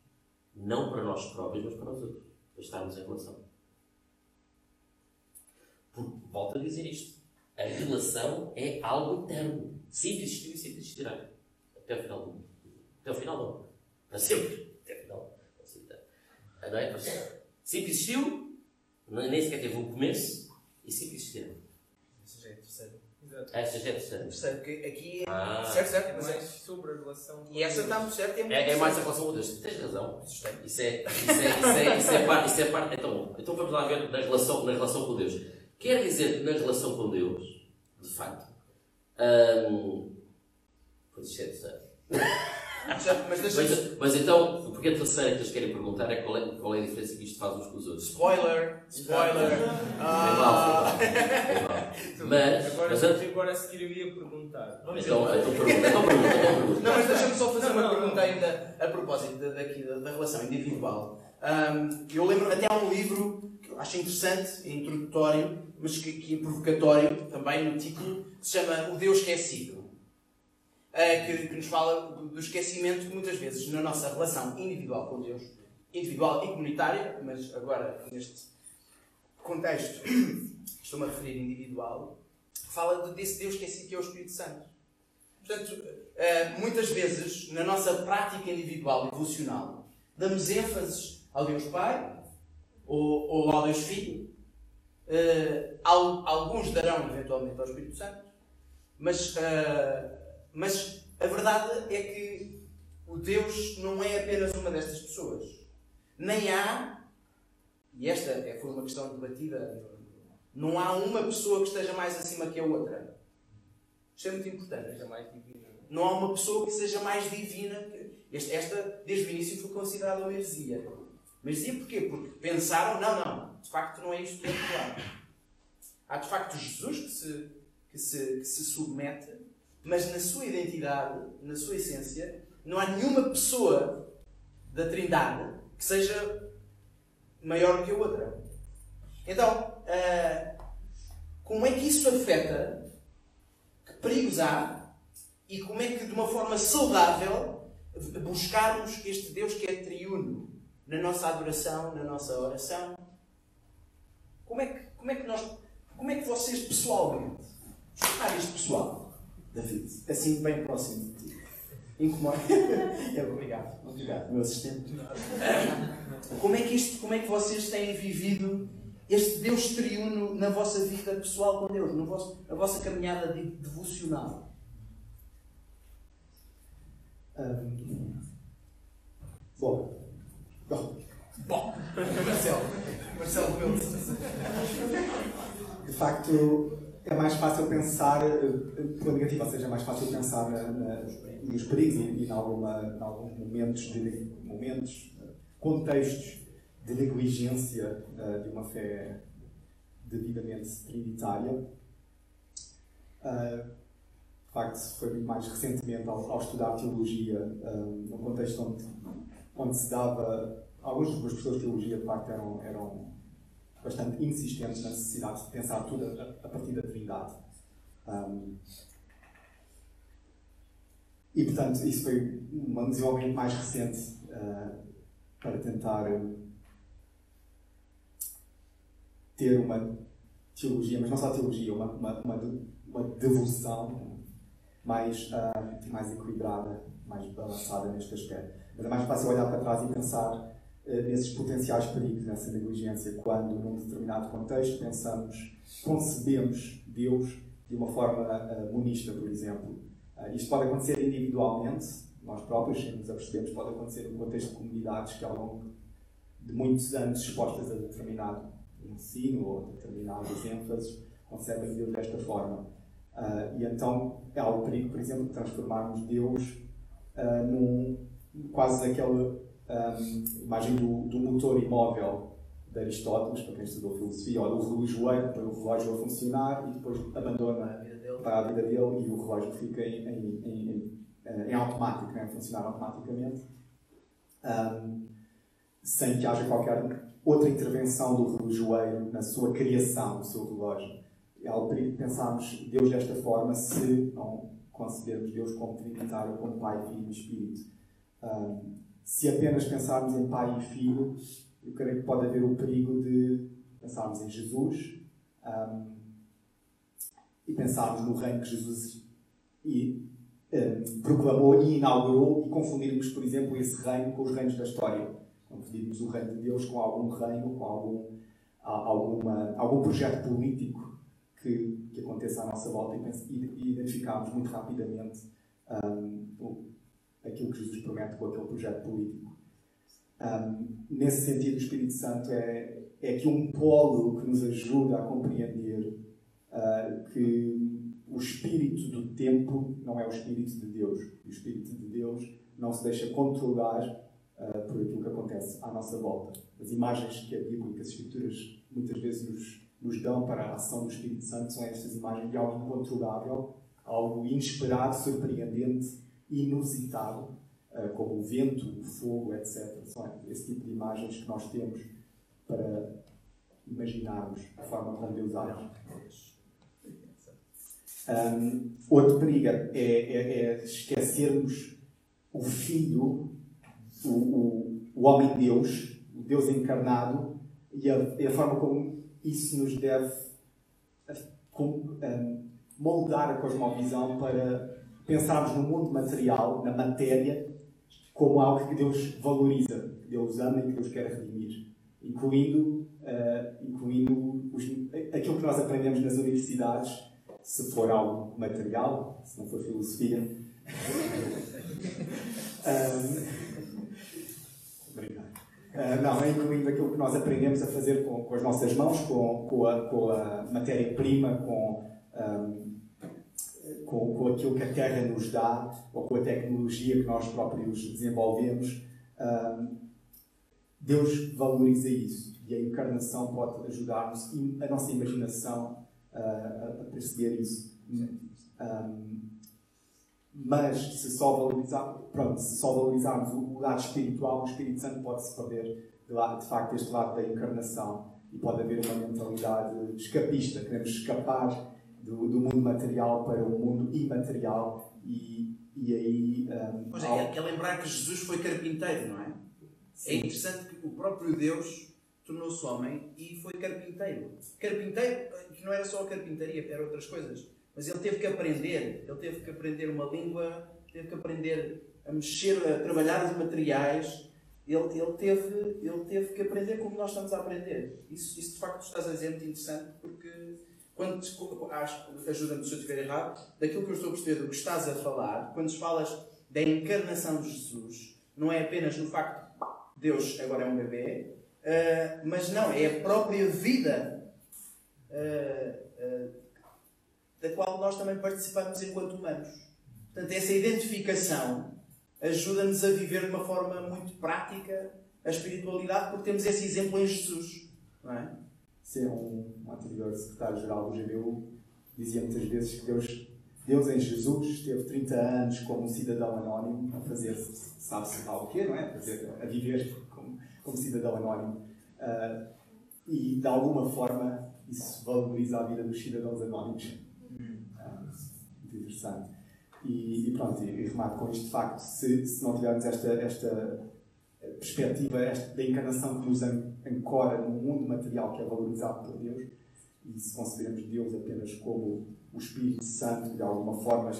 não para nós próprios, mas para os outros. Para estarmos em relação. Volto a dizer isto. A relação é algo eterno. Sempre existiu e sempre existirá até o final do mundo. Até o final do mundo. Para sempre. Não é? Para sempre. Sempre existiu, nem sequer teve um começo, e sempre existirá. Essa já é a terceira. Exato. Essa já é terceira. Terceiro, porque aqui é. Ah. Certo, certo. É Mas mais é... sobre a relação. E essa está muito certa e é muito É, é mais a relação com Deus. Tens razão. Isso é, isso é, isso é, isso é, parte, isso é parte. Então, então vamos lá ver na relação, na relação com Deus. Quer dizer que na relação com Deus, de facto, hum, pois isto é terceiro. Mas deixa Mas, mas então, porque a terceira que eles querem perguntar é qual é, qual é a diferença que isto faz uns com os outros. Spoiler! Spoiler! Ah. mal, foi mal. Foi mal. Mas, Agora, mas antes- agora a seguir eu ia perguntar. então, então pergunta, então pergunta, então pergunta. Não, mas deixa-me só fazer Não, uma não, não. pergunta ainda a propósito da, daqui, da, da relação individual. Ahm, eu lembro até há um livro que eu acho interessante, introdutório, mas que, que é provocatório também no título, que se chama O Deus Esquecido. Ah, que, que nos fala do, esquecimento que muitas vezes na nossa relação individual com Deus, individual e comunitária, mas agora neste contexto estou-me a referir individual, fala de- desse Deus esquecido que é o Espírito Santo. Portanto, eh, muitas vezes, na nossa prática individual e devocional, damos ênfase ao Deus Pai ou, ou ao Deus Filho. Eh, al- alguns darão eventualmente ao Espírito Santo, mas, eh, mas a verdade é que o Deus não é apenas uma destas pessoas. Nem há, e esta é- foi uma questão debatida, não há uma pessoa que esteja mais acima que a outra. Isto é muito importante. É. Não há uma pessoa que seja mais divina. que- Esta, desde o início, foi considerada uma heresia. Mas heresia porquê? Porque pensaram, não, não, de facto não é isto que é claro. Há de facto Jesus que se, que, se, que se submete, mas na sua identidade, na sua essência, não há nenhuma pessoa da Trindade que seja maior que a outra. Então, ah, como é que isso afeta que perigos há e como é que, de uma forma saudável, buscarmos este Deus que é triuno na nossa adoração, na nossa oração. Como é que, como é que nós, como é que vocês pessoalmente, explicar isto pessoal, David, assim bem próximo de ti, incomoda? obrigado, obrigado, meu assistente. Como é que isto, como é que vocês têm vivido este Deus triuno na vossa vida pessoal com Deus, na vossa, na vossa caminhada devocional? Um, bom. Bom. Bom. Marcelo. Marcelo meu. De facto, é mais fácil pensar pela negativa, ou seja, é mais fácil pensar na, na, nos perigos e, em, alguma, em alguns momentos, de, momentos, contextos de negligência de uma fé devidamente trinitária. De facto, foi muito mais recentemente ao, ao estudar teologia, um, num contexto onde, onde se dava. Alguns dos professores de teologia, de facto, eram, eram bastante insistentes na necessidade de pensar tudo a, a partir da Trindade. Um, e, portanto, isso foi um desenvolvimento mais recente uh, para tentar ter uma teologia, mas não só teologia, uma, uma, uma, uma devoção mais, uh, mais equilibrada, mais balançada neste aspecto. Mas é mais fácil olhar para trás e pensar uh, nesses potenciais perigos, nessa negligência, quando, num determinado contexto, pensamos, concebemos Deus de uma forma uh, monista, por exemplo. Uh, isto pode acontecer individualmente, nós próprios, nos apercebemos, pode acontecer no contexto de comunidades que, ao longo de muitos anos expostas a determinado ensino ou determinadas ênfases, concebem Deus desta forma. E então é algo perigo, por exemplo, de transformarmos Deus num quase aquela um, imagem do, do, motor imóvel de Aristóteles, para quem estudou filosofia, ou do relojoeiro, põe o relógio a funcionar e depois abandona para a vida dele e o relógio fica em, em, em, em automático, né? a funcionar automaticamente, um, sem que haja qualquer outra intervenção do relojoeiro na sua criação do seu relógio é algo perigo pensarmos Deus desta forma se não concebermos Deus como trinitário, como Pai, Filho e Espírito. Um, se apenas pensarmos em Pai e Filho, eu creio que pode haver o perigo de pensarmos em Jesus um, e pensarmos no reino que Jesus e, um, proclamou e inaugurou e confundirmos, por exemplo, esse reino com os reinos da história. Confundirmos o reino de Deus com algum reino, com algum, alguma, algum projeto político que, que aconteça à nossa volta e, e identificarmos muito rapidamente um, aquilo que Jesus promete com aquele projeto político. Um, nesse sentido, o Espírito Santo é, é aqui um polo que nos ajuda a compreender uh, que o espírito do tempo não é o espírito de Deus. O espírito de Deus não se deixa controlar uh, por aquilo que acontece à nossa volta. As imagens que a Bíblia, que as Escrituras muitas vezes nos nos dão para a ação do Espírito Santo são estas imagens de algo incontrolável, algo inesperado, surpreendente, inusitado, eh, como o vento, o fogo, etc. São esse tipo de imagens que nós temos para imaginarmos a forma como Deus age. Um, outro perigo é, é, é, esquecermos o Filho, o, o, o homem-Deus, o Deus encarnado, e a, e a forma como isso nos deve moldar a cosmovisão para pensarmos no mundo material, na matéria, como algo que Deus valoriza, que Deus ama e que Deus quer redimir, incluindo, uh, incluindo os, aquilo que nós aprendemos nas universidades, se for algo material, se não for filosofia. um, Uh, não, é incluindo aquilo que nós aprendemos a fazer com, com as nossas mãos, com, com a, a matéria-prima, com, um, com, com aquilo que a Terra nos dá, ou com a tecnologia que nós próprios desenvolvemos. Deus valoriza isso e a encarnação pode ajudar-nos, a nossa imaginação, uh, a perceber isso. Mas se só, valorizar, pronto, se só valorizarmos o lado espiritual, o Espírito Santo pode-se perder de, de facto este lado da encarnação e pode haver uma mentalidade escapista, queremos escapar do, do mundo material para o mundo imaterial e, e aí. Um, Pois é, é lembrar que Jesus foi carpinteiro, não é? É interessante que o próprio Deus tornou-se homem e foi carpinteiro. Carpinteiro, que não era só a carpintaria, eram outras coisas. Mas ele teve que aprender, ele teve que aprender uma língua, teve que aprender a mexer, a trabalhar os materiais. Ele, ele, teve, ele teve que aprender como nós estamos a aprender. Isso, isso de facto estás a dizer muito interessante porque quando ajuda-me se eu estiver errado, daquilo que eu estou a perceber do que estás a falar, quando falas da encarnação de Jesus, não é apenas no facto de Deus agora é um bebê, uh, mas não, é a própria vida uh, uh, da qual nós também participamos enquanto humanos. Portanto, essa identificação ajuda-nos a viver de uma forma muito prática a espiritualidade, porque temos esse exemplo em Jesus. Não é? Sim, um, um anterior secretário-geral do GBU dizia muitas vezes que Deus, Deus em Jesus esteve 30 anos como cidadão anónimo a fazer, sabe-se lá o quê, não é? A, fazer, a viver como, como cidadão anónimo. Uh, e, de alguma forma, isso valoriza a vida dos cidadãos anónimos. Uh, muito interessante. E, e pronto, e, e remato com isto de facto, se, se não tivermos esta, esta perspectiva esta, da encarnação que nos ancora no mundo material que é valorizado por Deus, e se consideramos Deus apenas como o Espírito Santo, de alguma forma,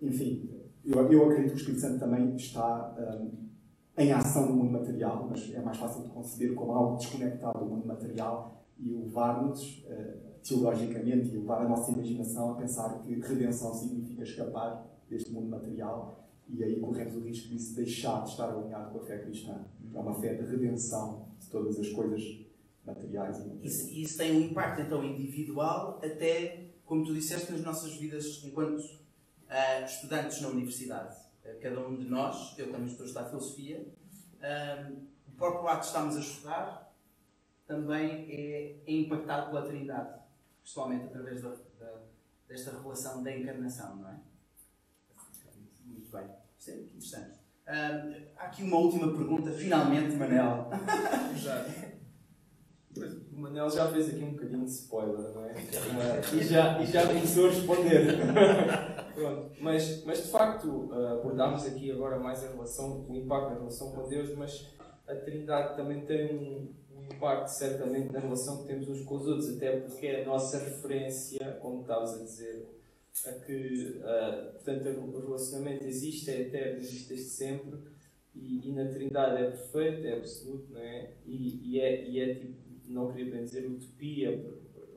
enfim, eu, eu acredito que o Espírito Santo também está um, em ação no mundo material, mas é mais fácil de conceber como algo desconectado do mundo material e levar-nos uh, teologicamente e levar a nossa imaginação a pensar que redenção significa escapar deste mundo material e aí corremos o risco de se deixar de estar alinhado com a fé cristã. É uma fé de redenção de todas as coisas materiais e. Isso, isso tem um impacto então individual até, como tu disseste, nas nossas vidas enquanto uh, estudantes na universidade. Uh, cada um de nós, eu também estou a estudar filosofia, uh, o próprio ato de estarmos a estudar também é, é impactado pela Trindade pessoalmente através da, da, desta relação da encarnação, não é? Muito bem. Isso é muito interessante. Há aqui uma última pergunta, finalmente, Manel. Já. O Manel já fez aqui um bocadinho de spoiler, não é? E, já, e já começou a responder. Pronto. Mas, mas de facto, uh, abordámos aqui agora mais a relação, o impacto na relação com Deus, mas a Trindade também tem um, impacto certamente na relação que temos uns com os outros, até porque é a nossa referência, como estavas a dizer, a que uh, portanto, o relacionamento existe, é eterno, existe desde sempre e, e, na Trindade é perfeito, é absoluto, não é? E, e, é, e é tipo, não queria bem dizer utopia,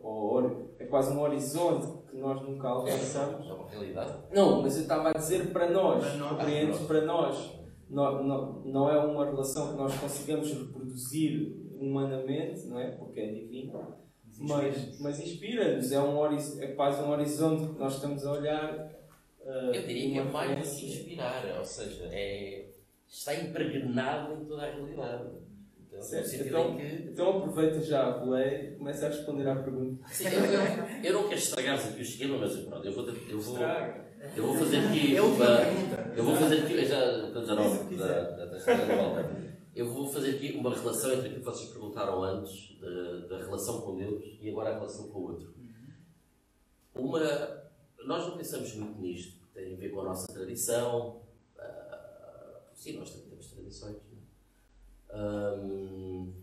ou é quase um horizonte que nós nunca alcançamos. É uma realidade. Não, mas eu estava a dizer para nós, compreendes? Para nós. Não, não, não é uma relação que nós consigamos reproduzir humanamente, não é? Porque é divino, mas, mas inspira-nos, é, um é quase um horizonte que nós estamos a olhar. Uh, eu diria que é mais do que inspirar, ou seja, é, está impregnado em toda a realidade. Então, então, que... então aproveita já a boleia e começa a responder à pergunta. Sim, eu, eu, eu não quero estragar aqui o esquema, mas pronto, eu vou, eu vou, eu vou fazer aqui. É uma, eu vou fazer aqui. Já, já não, da, da, da, eu vou fazer aqui uma relação entre aquilo que vocês perguntaram antes, da, da relação com Deus e agora a relação com o outro. Uma, nós não pensamos muito nisto, tem a ver com a nossa tradição. Uh, sim, nós também temos tradições. É? Um,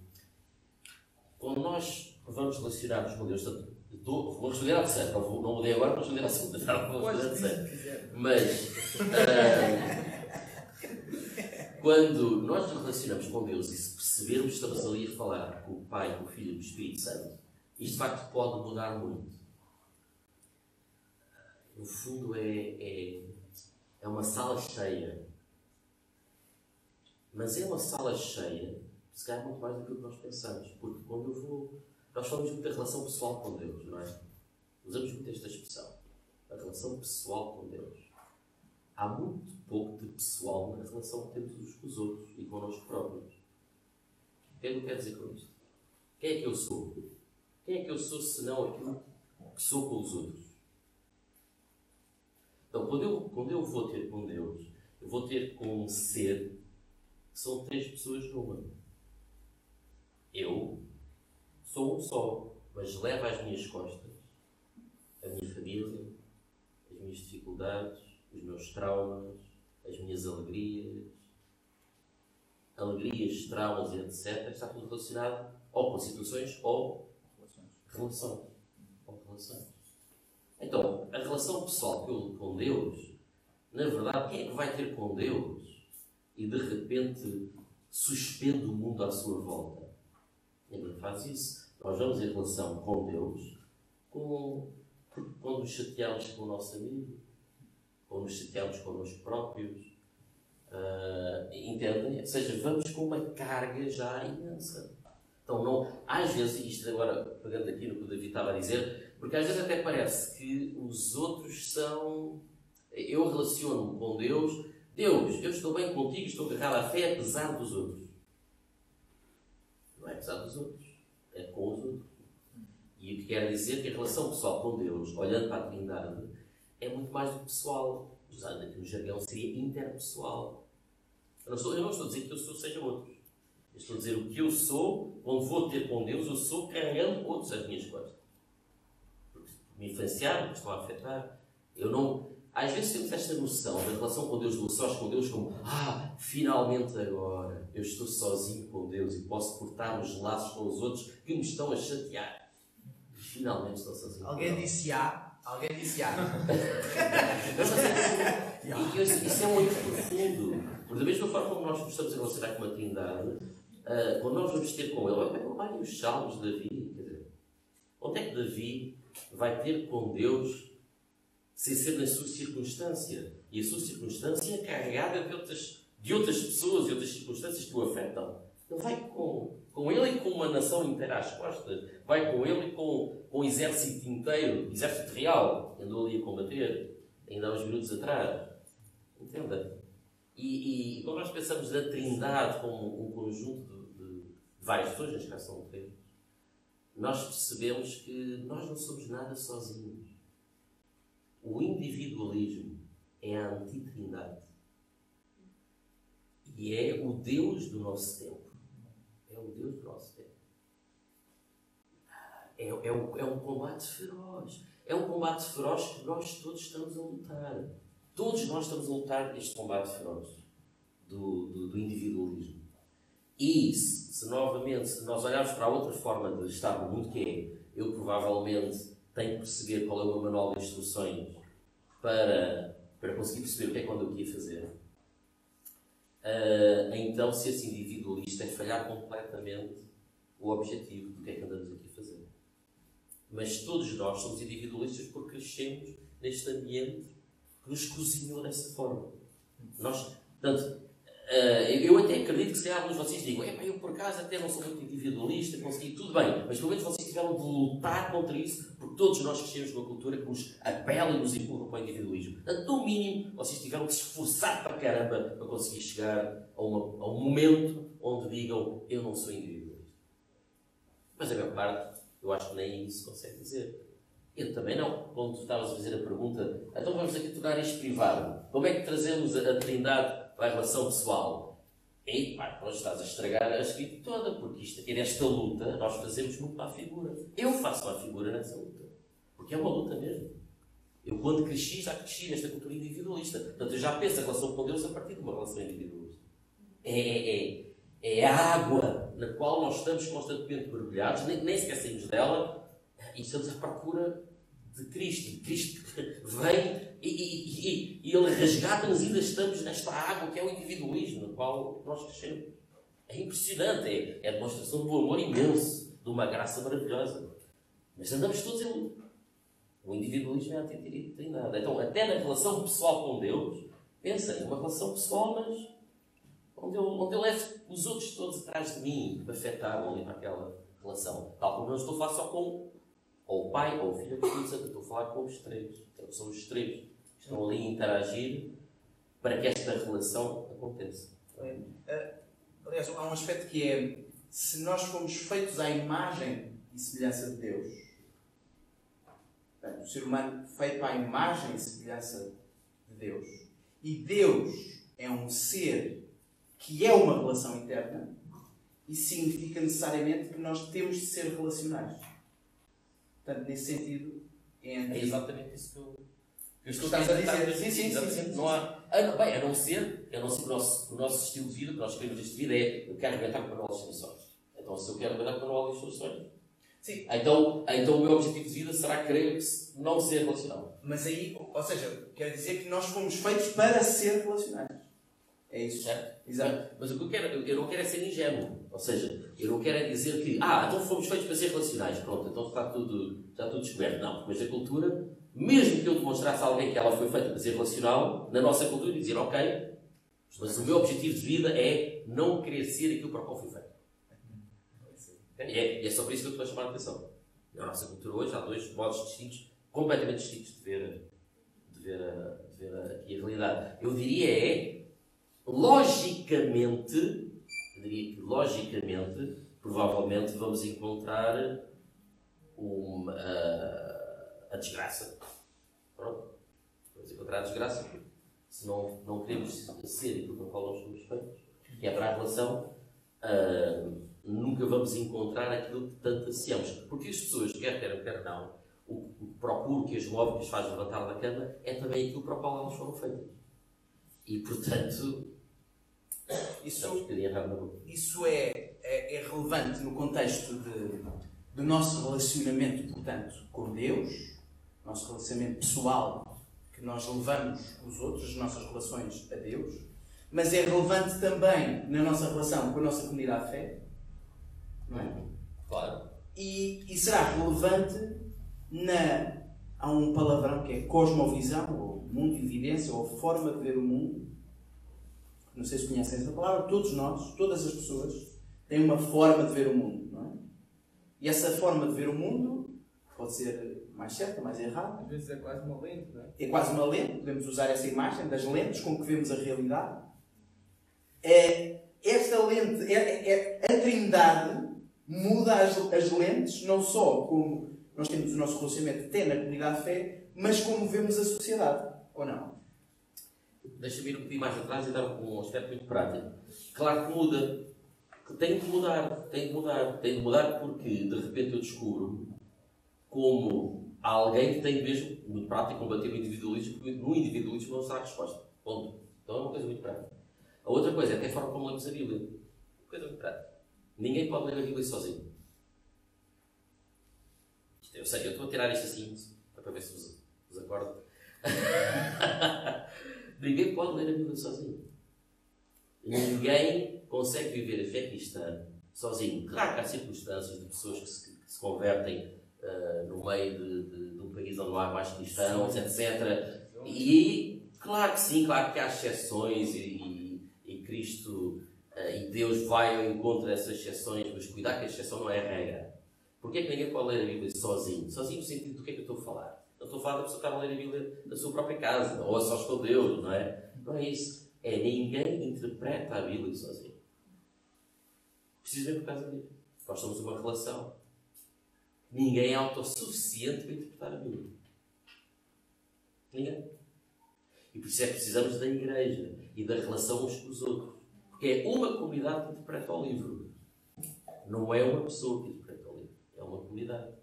quando nós vamos relacionar-nos com Deus, tanto, vou responder à terceira, não, vou, não mudei agora para responder à segunda, não, vou responder à terceira. Mas. Uh, quando nós nos relacionamos com Deus e se percebermos que estamos ali a falar com o Pai, com o Filho e com o Espírito Santo, isto de facto pode mudar muito. No fundo, é, é, é uma sala cheia. Mas é uma sala cheia, se calhar muito mais do que nós pensamos. Porque quando eu vou. Nós falamos muito da relação pessoal com Deus, não é? Usamos muito esta expressão. A relação pessoal com Deus. Há muito pouco de pessoal na relação que temos uns com os outros e connosco próprios. O que é que eu quero dizer com isto? Quem é que eu sou? Quem é que eu sou se não aquilo que sou com os outros? Então, quando eu, quando eu vou ter com Deus, eu vou ter com um ser que são três pessoas numa. Eu sou um só, mas levo às minhas costas família, as minhas dificuldades, os meus traumas, as minhas alegrias, alegrias, traumas e etc. Está tudo relacionado ou com situações ou relações. Relações. Então, a relação pessoal com Deus, na verdade, quem é que vai ter com Deus e de repente suspende o mundo à sua volta? Ninguém faz isso. Nós vamos em relação com Deus com, quando nos chateamos com o nosso amigo, quando nos chateamos connosco próprios. Uh, entendem? Ou seja, vamos com uma carga já imensa. Então, não, às vezes, isto agora, pegando aqui no que o David estava a dizer, porque às vezes até parece que os outros são. Eu relaciono-me com Deus. Deus, eu estou bem contigo, estou agarrado à fé apesar dos outros. Não é apesar dos outros, é com os outros. E o que quer dizer que a relação pessoal com Deus, olhando para a Trindade, é muito mais do que pessoal. Usando aqui no jargão, seria interpessoal. Eu não, estou, eu não estou a dizer que eu sou seja outros. Eu estou a dizer o que eu sou, quando vou ter com Deus, eu sou carregando outros às minhas costas. Porque me influenciaram, me estão a afetar. Eu não. Às vezes temos esta noção da relação com Deus, do sós com Deus, como ah, finalmente agora eu estou sozinho com Deus e posso cortar os laços com os outros que me estão a chatear. Finalmente estou sozinho. Alguém disse há, alguém disse há. e isso, isso é muito profundo. Porque da mesma forma como nós estamos a relacionar com a Trindade, uh, quando nós vamos ter com ele, olha os salmos de Davi. Quer dizer, onde é que Davi vai ter com Deus sem ser na sua circunstância? E a sua circunstância é carregada de outras, de outras pessoas e outras circunstâncias que o afetam. Ele vai com, com ele e com uma nação inteira às costas. Vai com ele e com, com o exército inteiro, exército real, que andou ali a combater, ainda há uns minutos atrás. Entenda? E, e, quando nós pensamos na Trindade como um conjunto de, de várias pessoas, neste caso são três, nós percebemos que nós não somos nada sozinhos. O individualismo é a antitrindade. E é o Deus do nosso tempo Deus nosso. É, é, um, é um combate feroz. É um combate feroz que nós todos estamos a lutar. Todos nós estamos a lutar neste combate feroz do, do, do individualismo. E se, se, novamente se nós olharmos para outra forma de estar no mundo, que é eu provavelmente tenho que perceber qual é o meu manual de instruções para, para conseguir perceber o que é quando eu queria fazer uh, então ser esse individualista é falhar completamente o objetivo do que é que andamos aqui a fazer. Mas todos nós somos individualistas porque crescemos neste ambiente que nos cozinhou dessa forma. Nós, portanto, eu até acredito que se alguns de vocês digam, eu por acaso até não sou muito individualista, consegui tudo bem, mas pelo menos vocês tiveram de lutar contra isso, porque todos nós crescemos numa cultura que nos apela e nos empurra para o individualismo. Portanto, no mínimo, vocês tiveram de se esforçar para caramba para conseguir chegar a, uma, a um momento onde digam, eu não sou individualista. Mas a maior parte, eu acho que nem isso consegue dizer. Eu também não. Quando tu estavas a fazer a pergunta, então vamos aqui tornar isto privado. Como é que trazemos a, a trindade para a relação pessoal. E pá, nós estás a estragar a escrita toda, porque isto nesta luta nós fazemos muito para a figura. Eu faço para a figura nessa luta. Porque é uma luta mesmo. Eu quando cresci já cresci nesta cultura individualista. Portanto, eu já penso a relação com Deus a partir de uma relação individualista. É, é, é, é a água na qual nós estamos constantemente mergulhados, nem, nem dela, e estamos à procura de Cristo. Cristo vem e, e, e, e Ele resgata-nos e ainda estamos nesta água que é o individualismo no qual nós crescemos. É impressionante, é, é a demonstração do amor imenso, de uma graça maravilhosa. Mas andamos todos em luta. O individualismo é a trindade. Então, até na relação pessoal com Deus, pensa, é uma relação pessoal, mas onde eu, onde eu levo os outros todos atrás de mim, para afetar ali para aquela relação. Tal como eu estou a falar só com ou o pai ou o filho, eu estou a falar com os três. Então, são os três que estão ali a interagir para que esta relação aconteça. Uh, aliás, há um aspecto que é: se nós fomos feitos à imagem e semelhança de Deus, portanto, o ser humano feito à imagem e semelhança de Deus, e Deus é um ser que é uma relação interna, isso significa necessariamente que nós temos de ser relacionais. Portanto, nesse sentido. É exatamente isso que eu, que eu estou Estás a dizer. Sim, sim, sim, sim, Não há, a, não- bem, a não ser, a não ser que o nosso, o nosso estilo de vida, que nós queremos deste vida é eu quero aguentar com de instruções. Então, se eu quero aguentar com de instruções, Sim. então, então o meu objetivo de vida será querer não ser relacional. Mas aí, ou seja, quer dizer que nós fomos feitos para ser relacionais. É isso. Certo? Exato. Mas o que eu quero, eu, eu não quero é ser ingênuo. Ou seja, eu não quero é dizer que, ah, então fomos feitos para ser relacionais. Pronto, então está tudo, está tudo descoberto. Não, mas a cultura, mesmo que eu demonstrasse a alguém que ela foi feita para ser relacional, na nossa cultura, dizer, ok, mas o meu objetivo de vida é não querer ser aquilo para o qual fui feito. E é, e é por isso que eu estou a chamar a atenção. Na nossa cultura hoje há dois modos distintos, completamente distintos de ver, de ver, a- de ver a- aqui a realidade. Eu diria é, logicamente, eu diria que logicamente, provavelmente vamos encontrar uma, a, a desgraça. Pronto. Vamos encontrar a desgraça. Se não, não queremos ser aquilo para o somos feitos, que é para a relação, ah, nunca vamos encontrar aquilo que tanto ansiamos. Porque as pessoas, quer queiram, quer não, o que procuram, que as move, que as faz levantar da cama, é também aquilo para o qual elas foram feitas. E, portanto, Isso, boca. isso é, é, é relevante no contexto de, do nosso relacionamento, portanto, com Deus, nosso relacionamento pessoal que nós levamos os outros, as nossas relações a Deus, mas é relevante também na nossa relação com a nossa comunidade de fé, não é? Claro. E, e será relevante na. Há um palavrão que é cosmovisão, ou mundo de evidência, ou forma de ver o mundo. Não sei se conhecem essa palavra. Todos nós, todas as pessoas, têm uma forma de ver o mundo, não é? E essa forma de ver o mundo pode ser mais certa, mais errada. Às vezes é quase uma lente, não é? É quase uma lente, podemos usar essa imagem das lentes com que vemos a realidade. É, esta lente, é, é- a trindade muda as, as lentes, não só como nós temos o nosso relacionamento até na comunidade de fé, mas como vemos a sociedade, ou não? Deixa-me ir um bocadinho mais atrás e dar um aspecto muito prático. Claro que muda. Que Tem que mudar, tem que mudar. Tem que mudar porque de repente eu descubro como alguém que tem mesmo, muito prático, combater o individualismo, porque no individualismo não está a resposta. Ponto. Então é uma coisa muito prática. A outra coisa é até a forma como lemos a Bíblia. Coisa muito prática. Ninguém pode ler a Bíblia sozinho. Eu sei, eu estou a tirar isto assim, para ver se vos, vos acordo. Ninguém pode ler a Bíblia sozinho. Ninguém consegue viver a fé cristã sozinho. Claro que há circunstâncias de pessoas que se, que se convertem ah, no meio de, de- de um país onde não há mais cristãos, etc. E claro que sim, claro que há exceções e, e- e Cristo ah, e Deus vai ao encontro dessas exceções, mas cuidar que a exceção não é a regra. Porquê é que ninguém pode ler a Bíblia sozinho? Sozinho no sentido do que é que eu estou a falar? Eu estou a falar da pessoa que está a ler a Bíblia na sua própria casa, ou a sós com não é? Não é isso. É ninguém interpreta a Bíblia sozinho. Precisamente por causa disso. Nós somos uma relação. Ninguém é autossuficiente para interpretar a Bíblia. Ninguém. E por isso é que precisamos da igreja e da relação uns com os outros. Porque é uma comunidade que interpreta o livro. Não é uma pessoa que interpreta o livro. É uma comunidade.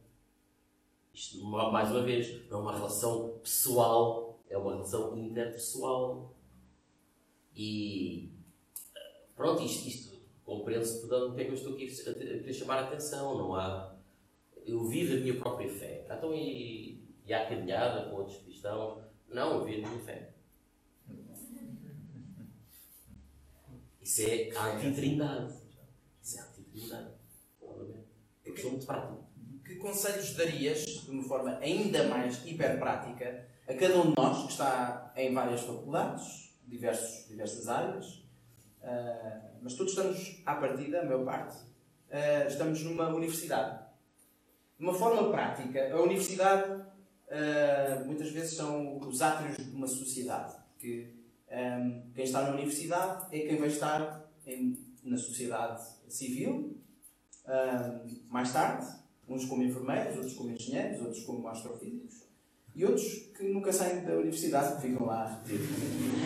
Isto, ma- mais uma vez, não é uma relação pessoal, é uma relação interpessoal. E pronto, isto, isto compreende-se por o que é que eu estou aqui a querer chamar a atenção. Não há. Eu vivo a minha própria fé. Então, e, e há caminhada com outros cristãos? Não, eu vivo a minha fé. Isso é antitrindade. Isso é antitrindade. Provavelmente. Eu sou muito prático. Conselhos darias, de uma forma ainda mais hiperprática, a cada um de nós que está em várias faculdades, diversos, diversas áreas, ah, mas todos estamos, à partida, a maior parte, ah, estamos numa universidade. De uma forma prática, a universidade ah, muitas vezes são os átrios de uma sociedade. Que ah, quem está na universidade é quem vai estar em- na sociedade civil, ah, mais tarde, uns como enfermeiros, outros como engenheiros, outros como astrofísicos e outros que nunca saem da universidade, que ficam lá retidos.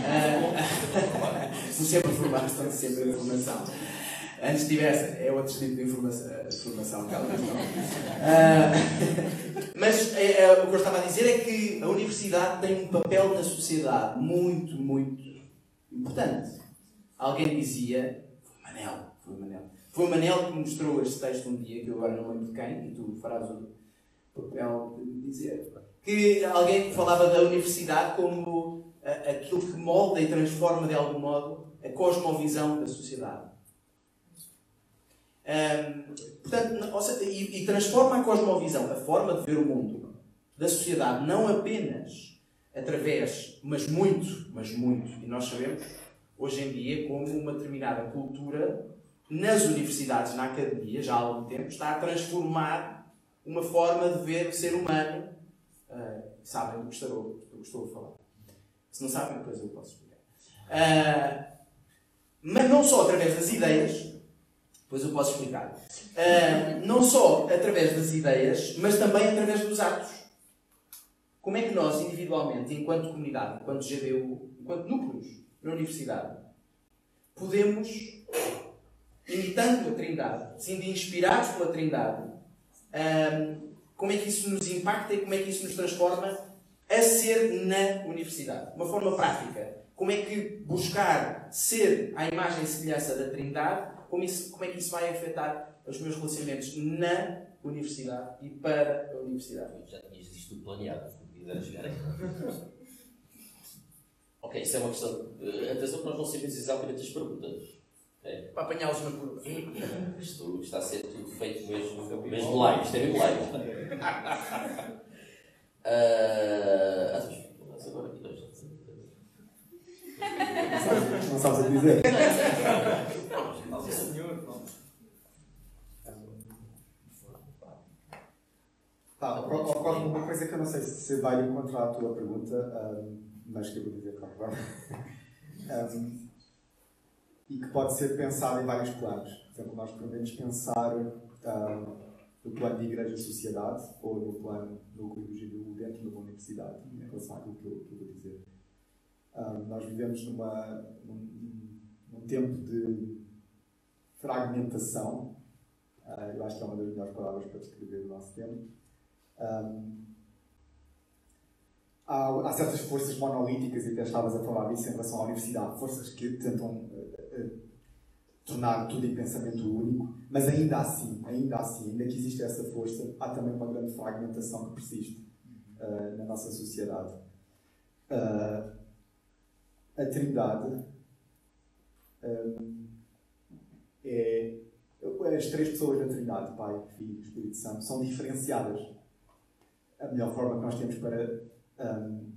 Ah, Estão sempre a formar, estão sempre em formação. Antes tivesse, é outro tipo de informação, informação talvez não. Uh, mas é, é, o que eu estava a dizer é que a universidade tem um papel na sociedade muito, muito importante. Alguém dizia, foi Manel, foi Manel. Foi o Manel que mostrou este texto um dia, que eu agora não lembro de quem, e tu farás o papel de dizer, que alguém falava da universidade como aquilo que molda e transforma de algum modo a cosmovisão da sociedade. Um, portanto, seja, e, e, transforma a cosmovisão, a forma de ver o mundo da sociedade, não apenas através, mas muito, mas muito, e nós sabemos hoje em dia como uma determinada cultura nas universidades, na academia, já há algum tempo, está a transformar uma forma de ver o ser humano. Uh, sabem do que estou, do que estou a falar. Se não sabem, depois eu posso explicar. Uh, mas não só através das ideias, depois eu posso explicar. Uh, não só através das ideias, mas também através dos atos. Como é que nós, individualmente, enquanto comunidade, enquanto GDU, enquanto núcleos na universidade, podemos, imitando a Trindade, sendo inspirados pela Trindade, um, como é que isso nos impacta e como é que isso nos transforma a ser na universidade? Uma forma prática. Como é que buscar ser à imagem e semelhança da Trindade como, isso, como é que isso vai afetar os meus relacionamentos na universidade e para a universidade. Já tinhas isto planeado, ok, isso é uma questão. Uh, atenção que nós não sabemos exatamente as perguntas. É. Para apanhá-los na curva. Isto está a ser tudo feito mesmo, mesmo live. Isto é mesmo live. uh, agora aqui dois. Não sabes o que dizer. Tá, ocorre uma coisa que eu não sei se vai encontrar a tua pergunta, um, mas que eu vou dizer claro. um, e que pode ser pensado em vários planos. Por exemplo, nós podemos pensar um, no plano de igreja-sociedade ou no plano núcleo do GDU dentro de uma universidade, em relação àquilo que eu, que eu vou dizer. Um, nós vivemos numa, num, num, tempo de fragmentação, uh, eu acho que é uma das melhores palavras para descrever o nosso tempo. Um, há, há, certas forças monolíticas, e até estavas a falar disso em relação à universidade, forças que tentam uh, uh, tornar tudo em pensamento único, mas ainda assim, ainda assim, ainda que existe essa força, há também uma grande fragmentação que persiste uh, na nossa sociedade. Uh, a Trindade um, é. As três pessoas da Trindade, Pai, Filho e Espírito Santo, são diferenciadas. A melhor forma que nós temos para, um,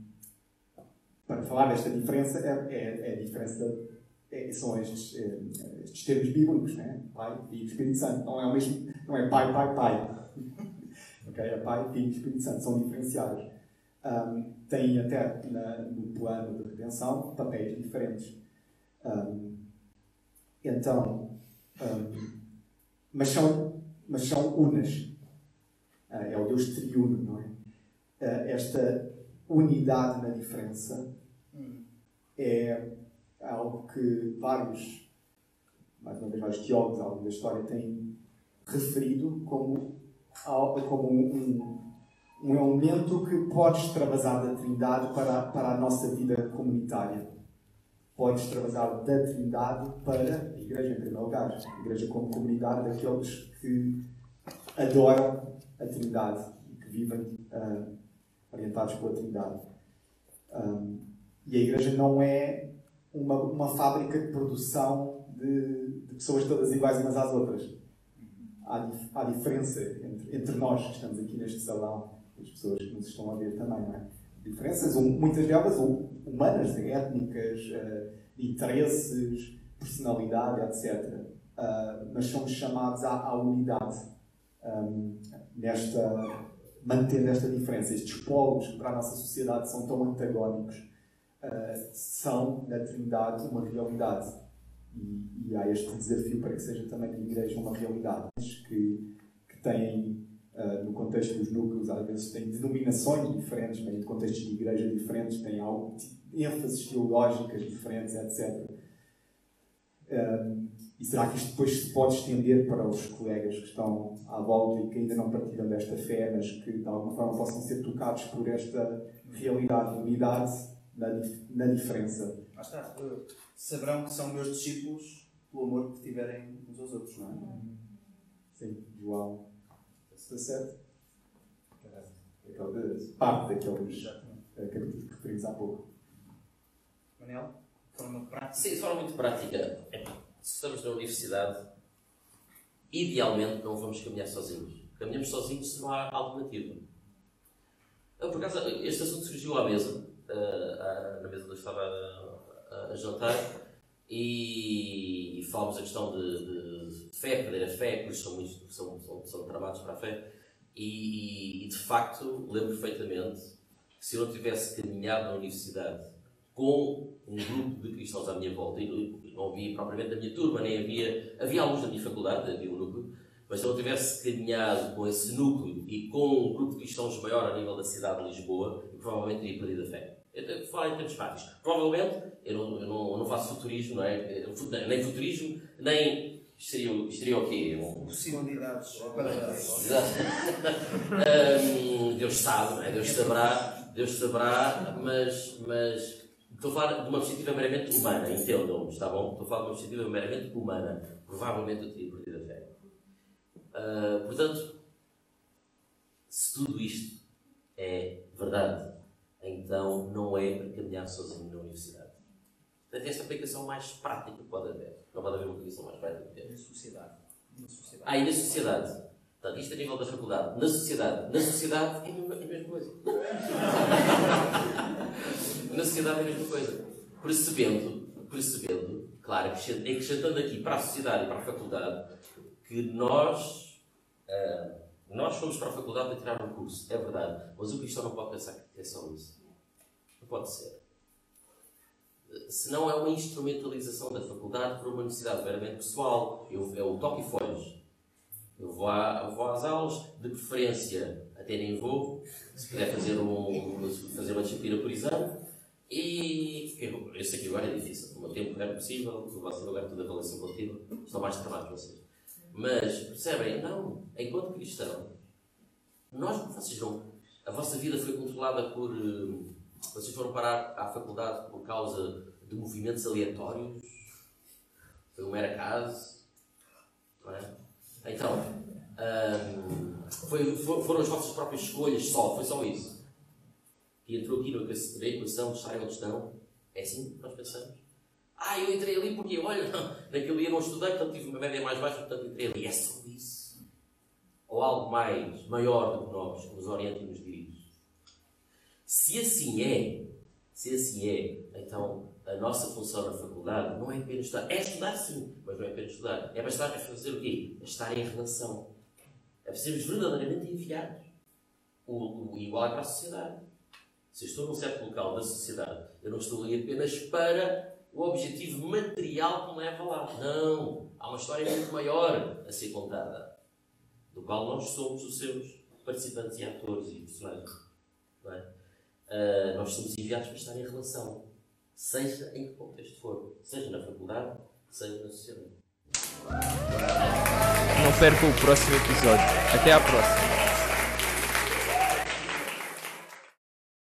para falar desta diferença é, é, é a diferença da, é, são estes, é, estes termos bíblicos, né? Pai, Filho e Espírito Santo. Não é o mesmo, não é Pai, Pai, Pai. okay? É Pai, Filho e Espírito Santo, são diferenciados um, têm até na, no plano de redenção papéis diferentes. Um, então, um, mas, são, mas são unas. Uh, é o Deus triuno, não é? Uh, esta unidade na diferença é algo que vários, mais uma vez, vários teólogos ao longo da história têm referido como, como um, um elemento que pode extravasar da Trindade para, para a nossa vida comunitária. Pode extravasar da Trindade para a Igreja, em primeiro lugar. A Igreja como comunidade daqueles que adoram a Trindade e que vivem uh, orientados pela Trindade. Um, e a Igreja não é uma, uma fábrica de produção de, de pessoas todas iguais umas às outras. Há, há diferença entre, entre nós que estamos aqui neste salão as pessoas que nos estão a ver também, não é? Diferenças, muitas delas humanas, étnicas, uh, interesses, personalidade, etc. Uh, eh, mas somos chamados à, à unidade um, nesta, mantendo esta diferença. Estes polos que para a nossa sociedade são tão antagónicos são, na Trindade, uma realidade. E, e, há este desafio para que seja também na Igreja uma realidade que, que têm Uh, no contexto dos núcleos, às vezes têm denominações diferentes, de contextos de igreja diferentes, têm algo, ênfases teológicas diferentes, etc. Um, e será que isto depois se pode estender para os colegas que estão à volta e que ainda não partilham desta fé, mas que de alguma forma possam ser tocados por esta realidade de unidade na, na diferença? Lá está. Uh, saberão que são meus discípulos pelo amor que tiverem uns aos outros, não é? Sim, João 17. Parte daqueles capítulos que referimos há pouco. Manel, de forma prática. Sim, de forma muito prática. É, se estamos na universidade, idealmente não vamos caminhar sozinhos. Caminhamos sozinhos se não há alternativa. Eu, por acaso, este assunto surgiu à mesa, uh, na mesa onde eu estava a, a, jantar, e, falámos a questão de, de, fé, perder a fé, que são, muito, são, são, são para a fé. E, e, de facto, lembro perfeitamente que se eu não tivesse caminhado na universidade com um grupo de cristãos à minha volta, e não havia propriamente a minha turma, nem havia. Havia alguns da minha faculdade, havia um núcleo, mas se eu não tivesse caminhado com esse núcleo e com um grupo de cristãos maior a nível da cidade de Lisboa, eu provavelmente teria perdido a fé. Eu falo em termos práticos. Provavelmente, eu não, eu não, eu não faço futurismo, não é? Nem futurismo, nem. Isto seria, isto seria o quê? Um... Possibilidades. um, Deus sabe, não é? Deus saberá, Deus saberá, mas, mas estou a falar de uma perspectiva meramente humana, entendam-me, está bom? Estou a falar de uma perspectiva meramente humana. Provavelmente eu teria perdido a fé. Uh, portanto, se tudo isto é verdade, então não é para caminhar sozinho na universidade. Portanto, esta aplicação mais prática que pode haver. Não pode haver uma aplicação mais prática. Na sociedade. Na sociedade. Ah, e na sociedade. Portanto, isto a nível da faculdade. Na sociedade. Na sociedade é a mesma, é mesma coisa. na sociedade é a mesma coisa. Percebendo, percebendo, claro, acrescentando aqui para a sociedade e para a faculdade, que nós, uh, nós fomos para a faculdade a tirar um curso, é verdade, mas o cristão não pode pensar que é só isso. Não pode ser. Se não é uma instrumentalização da faculdade por uma necessidade meramente pessoal, eu, é o toque e folhos. Eu vou, a, vou às aulas, de preferência até nem vou, se puder fazer, um, fazer uma disciplina por exame, e eu, eu sei que agora é difícil, o meu tempo é possível, o vosso é tudo avaliação coletiva, estou mais trabalho que vocês. Mas, percebem? Não, enquanto cristão, nós, vocês não, a vossa vida foi controlada por. Vocês foram parar à faculdade por causa de movimentos aleatórios? Foi um mero acaso? Não é? Então, foi, foram as vossas próprias escolhas só, foi só isso. E entrou aqui na equação de estarem onde estão. É assim que nós pensamos. Ah, eu entrei ali porque, olha, naquele dia não estudei, portanto tive uma média mais baixa, portanto entrei ali. É só isso. Ou algo mais, maior do que nós, que nos orienta e nos dirige. Se assim é, se assim é, então a nossa função na faculdade não é apenas estudar. É estudar sim, mas não é apenas estudar. É bastar é fazer o quê? É estar em relação. É sermos verdadeiramente enviados. O, o igual é para a sociedade. Se eu estou num certo local da sociedade, eu não estou ali apenas para o objetivo material que me leva lá. Não. Há uma história muito maior a ser contada, do qual nós somos os seus participantes e atores e personagens. É? Uh, nós somos enviados para estar em relação, seja em que contexto for, seja na faculdade, seja na sociedade. Não perca o próximo episódio. Até à próxima.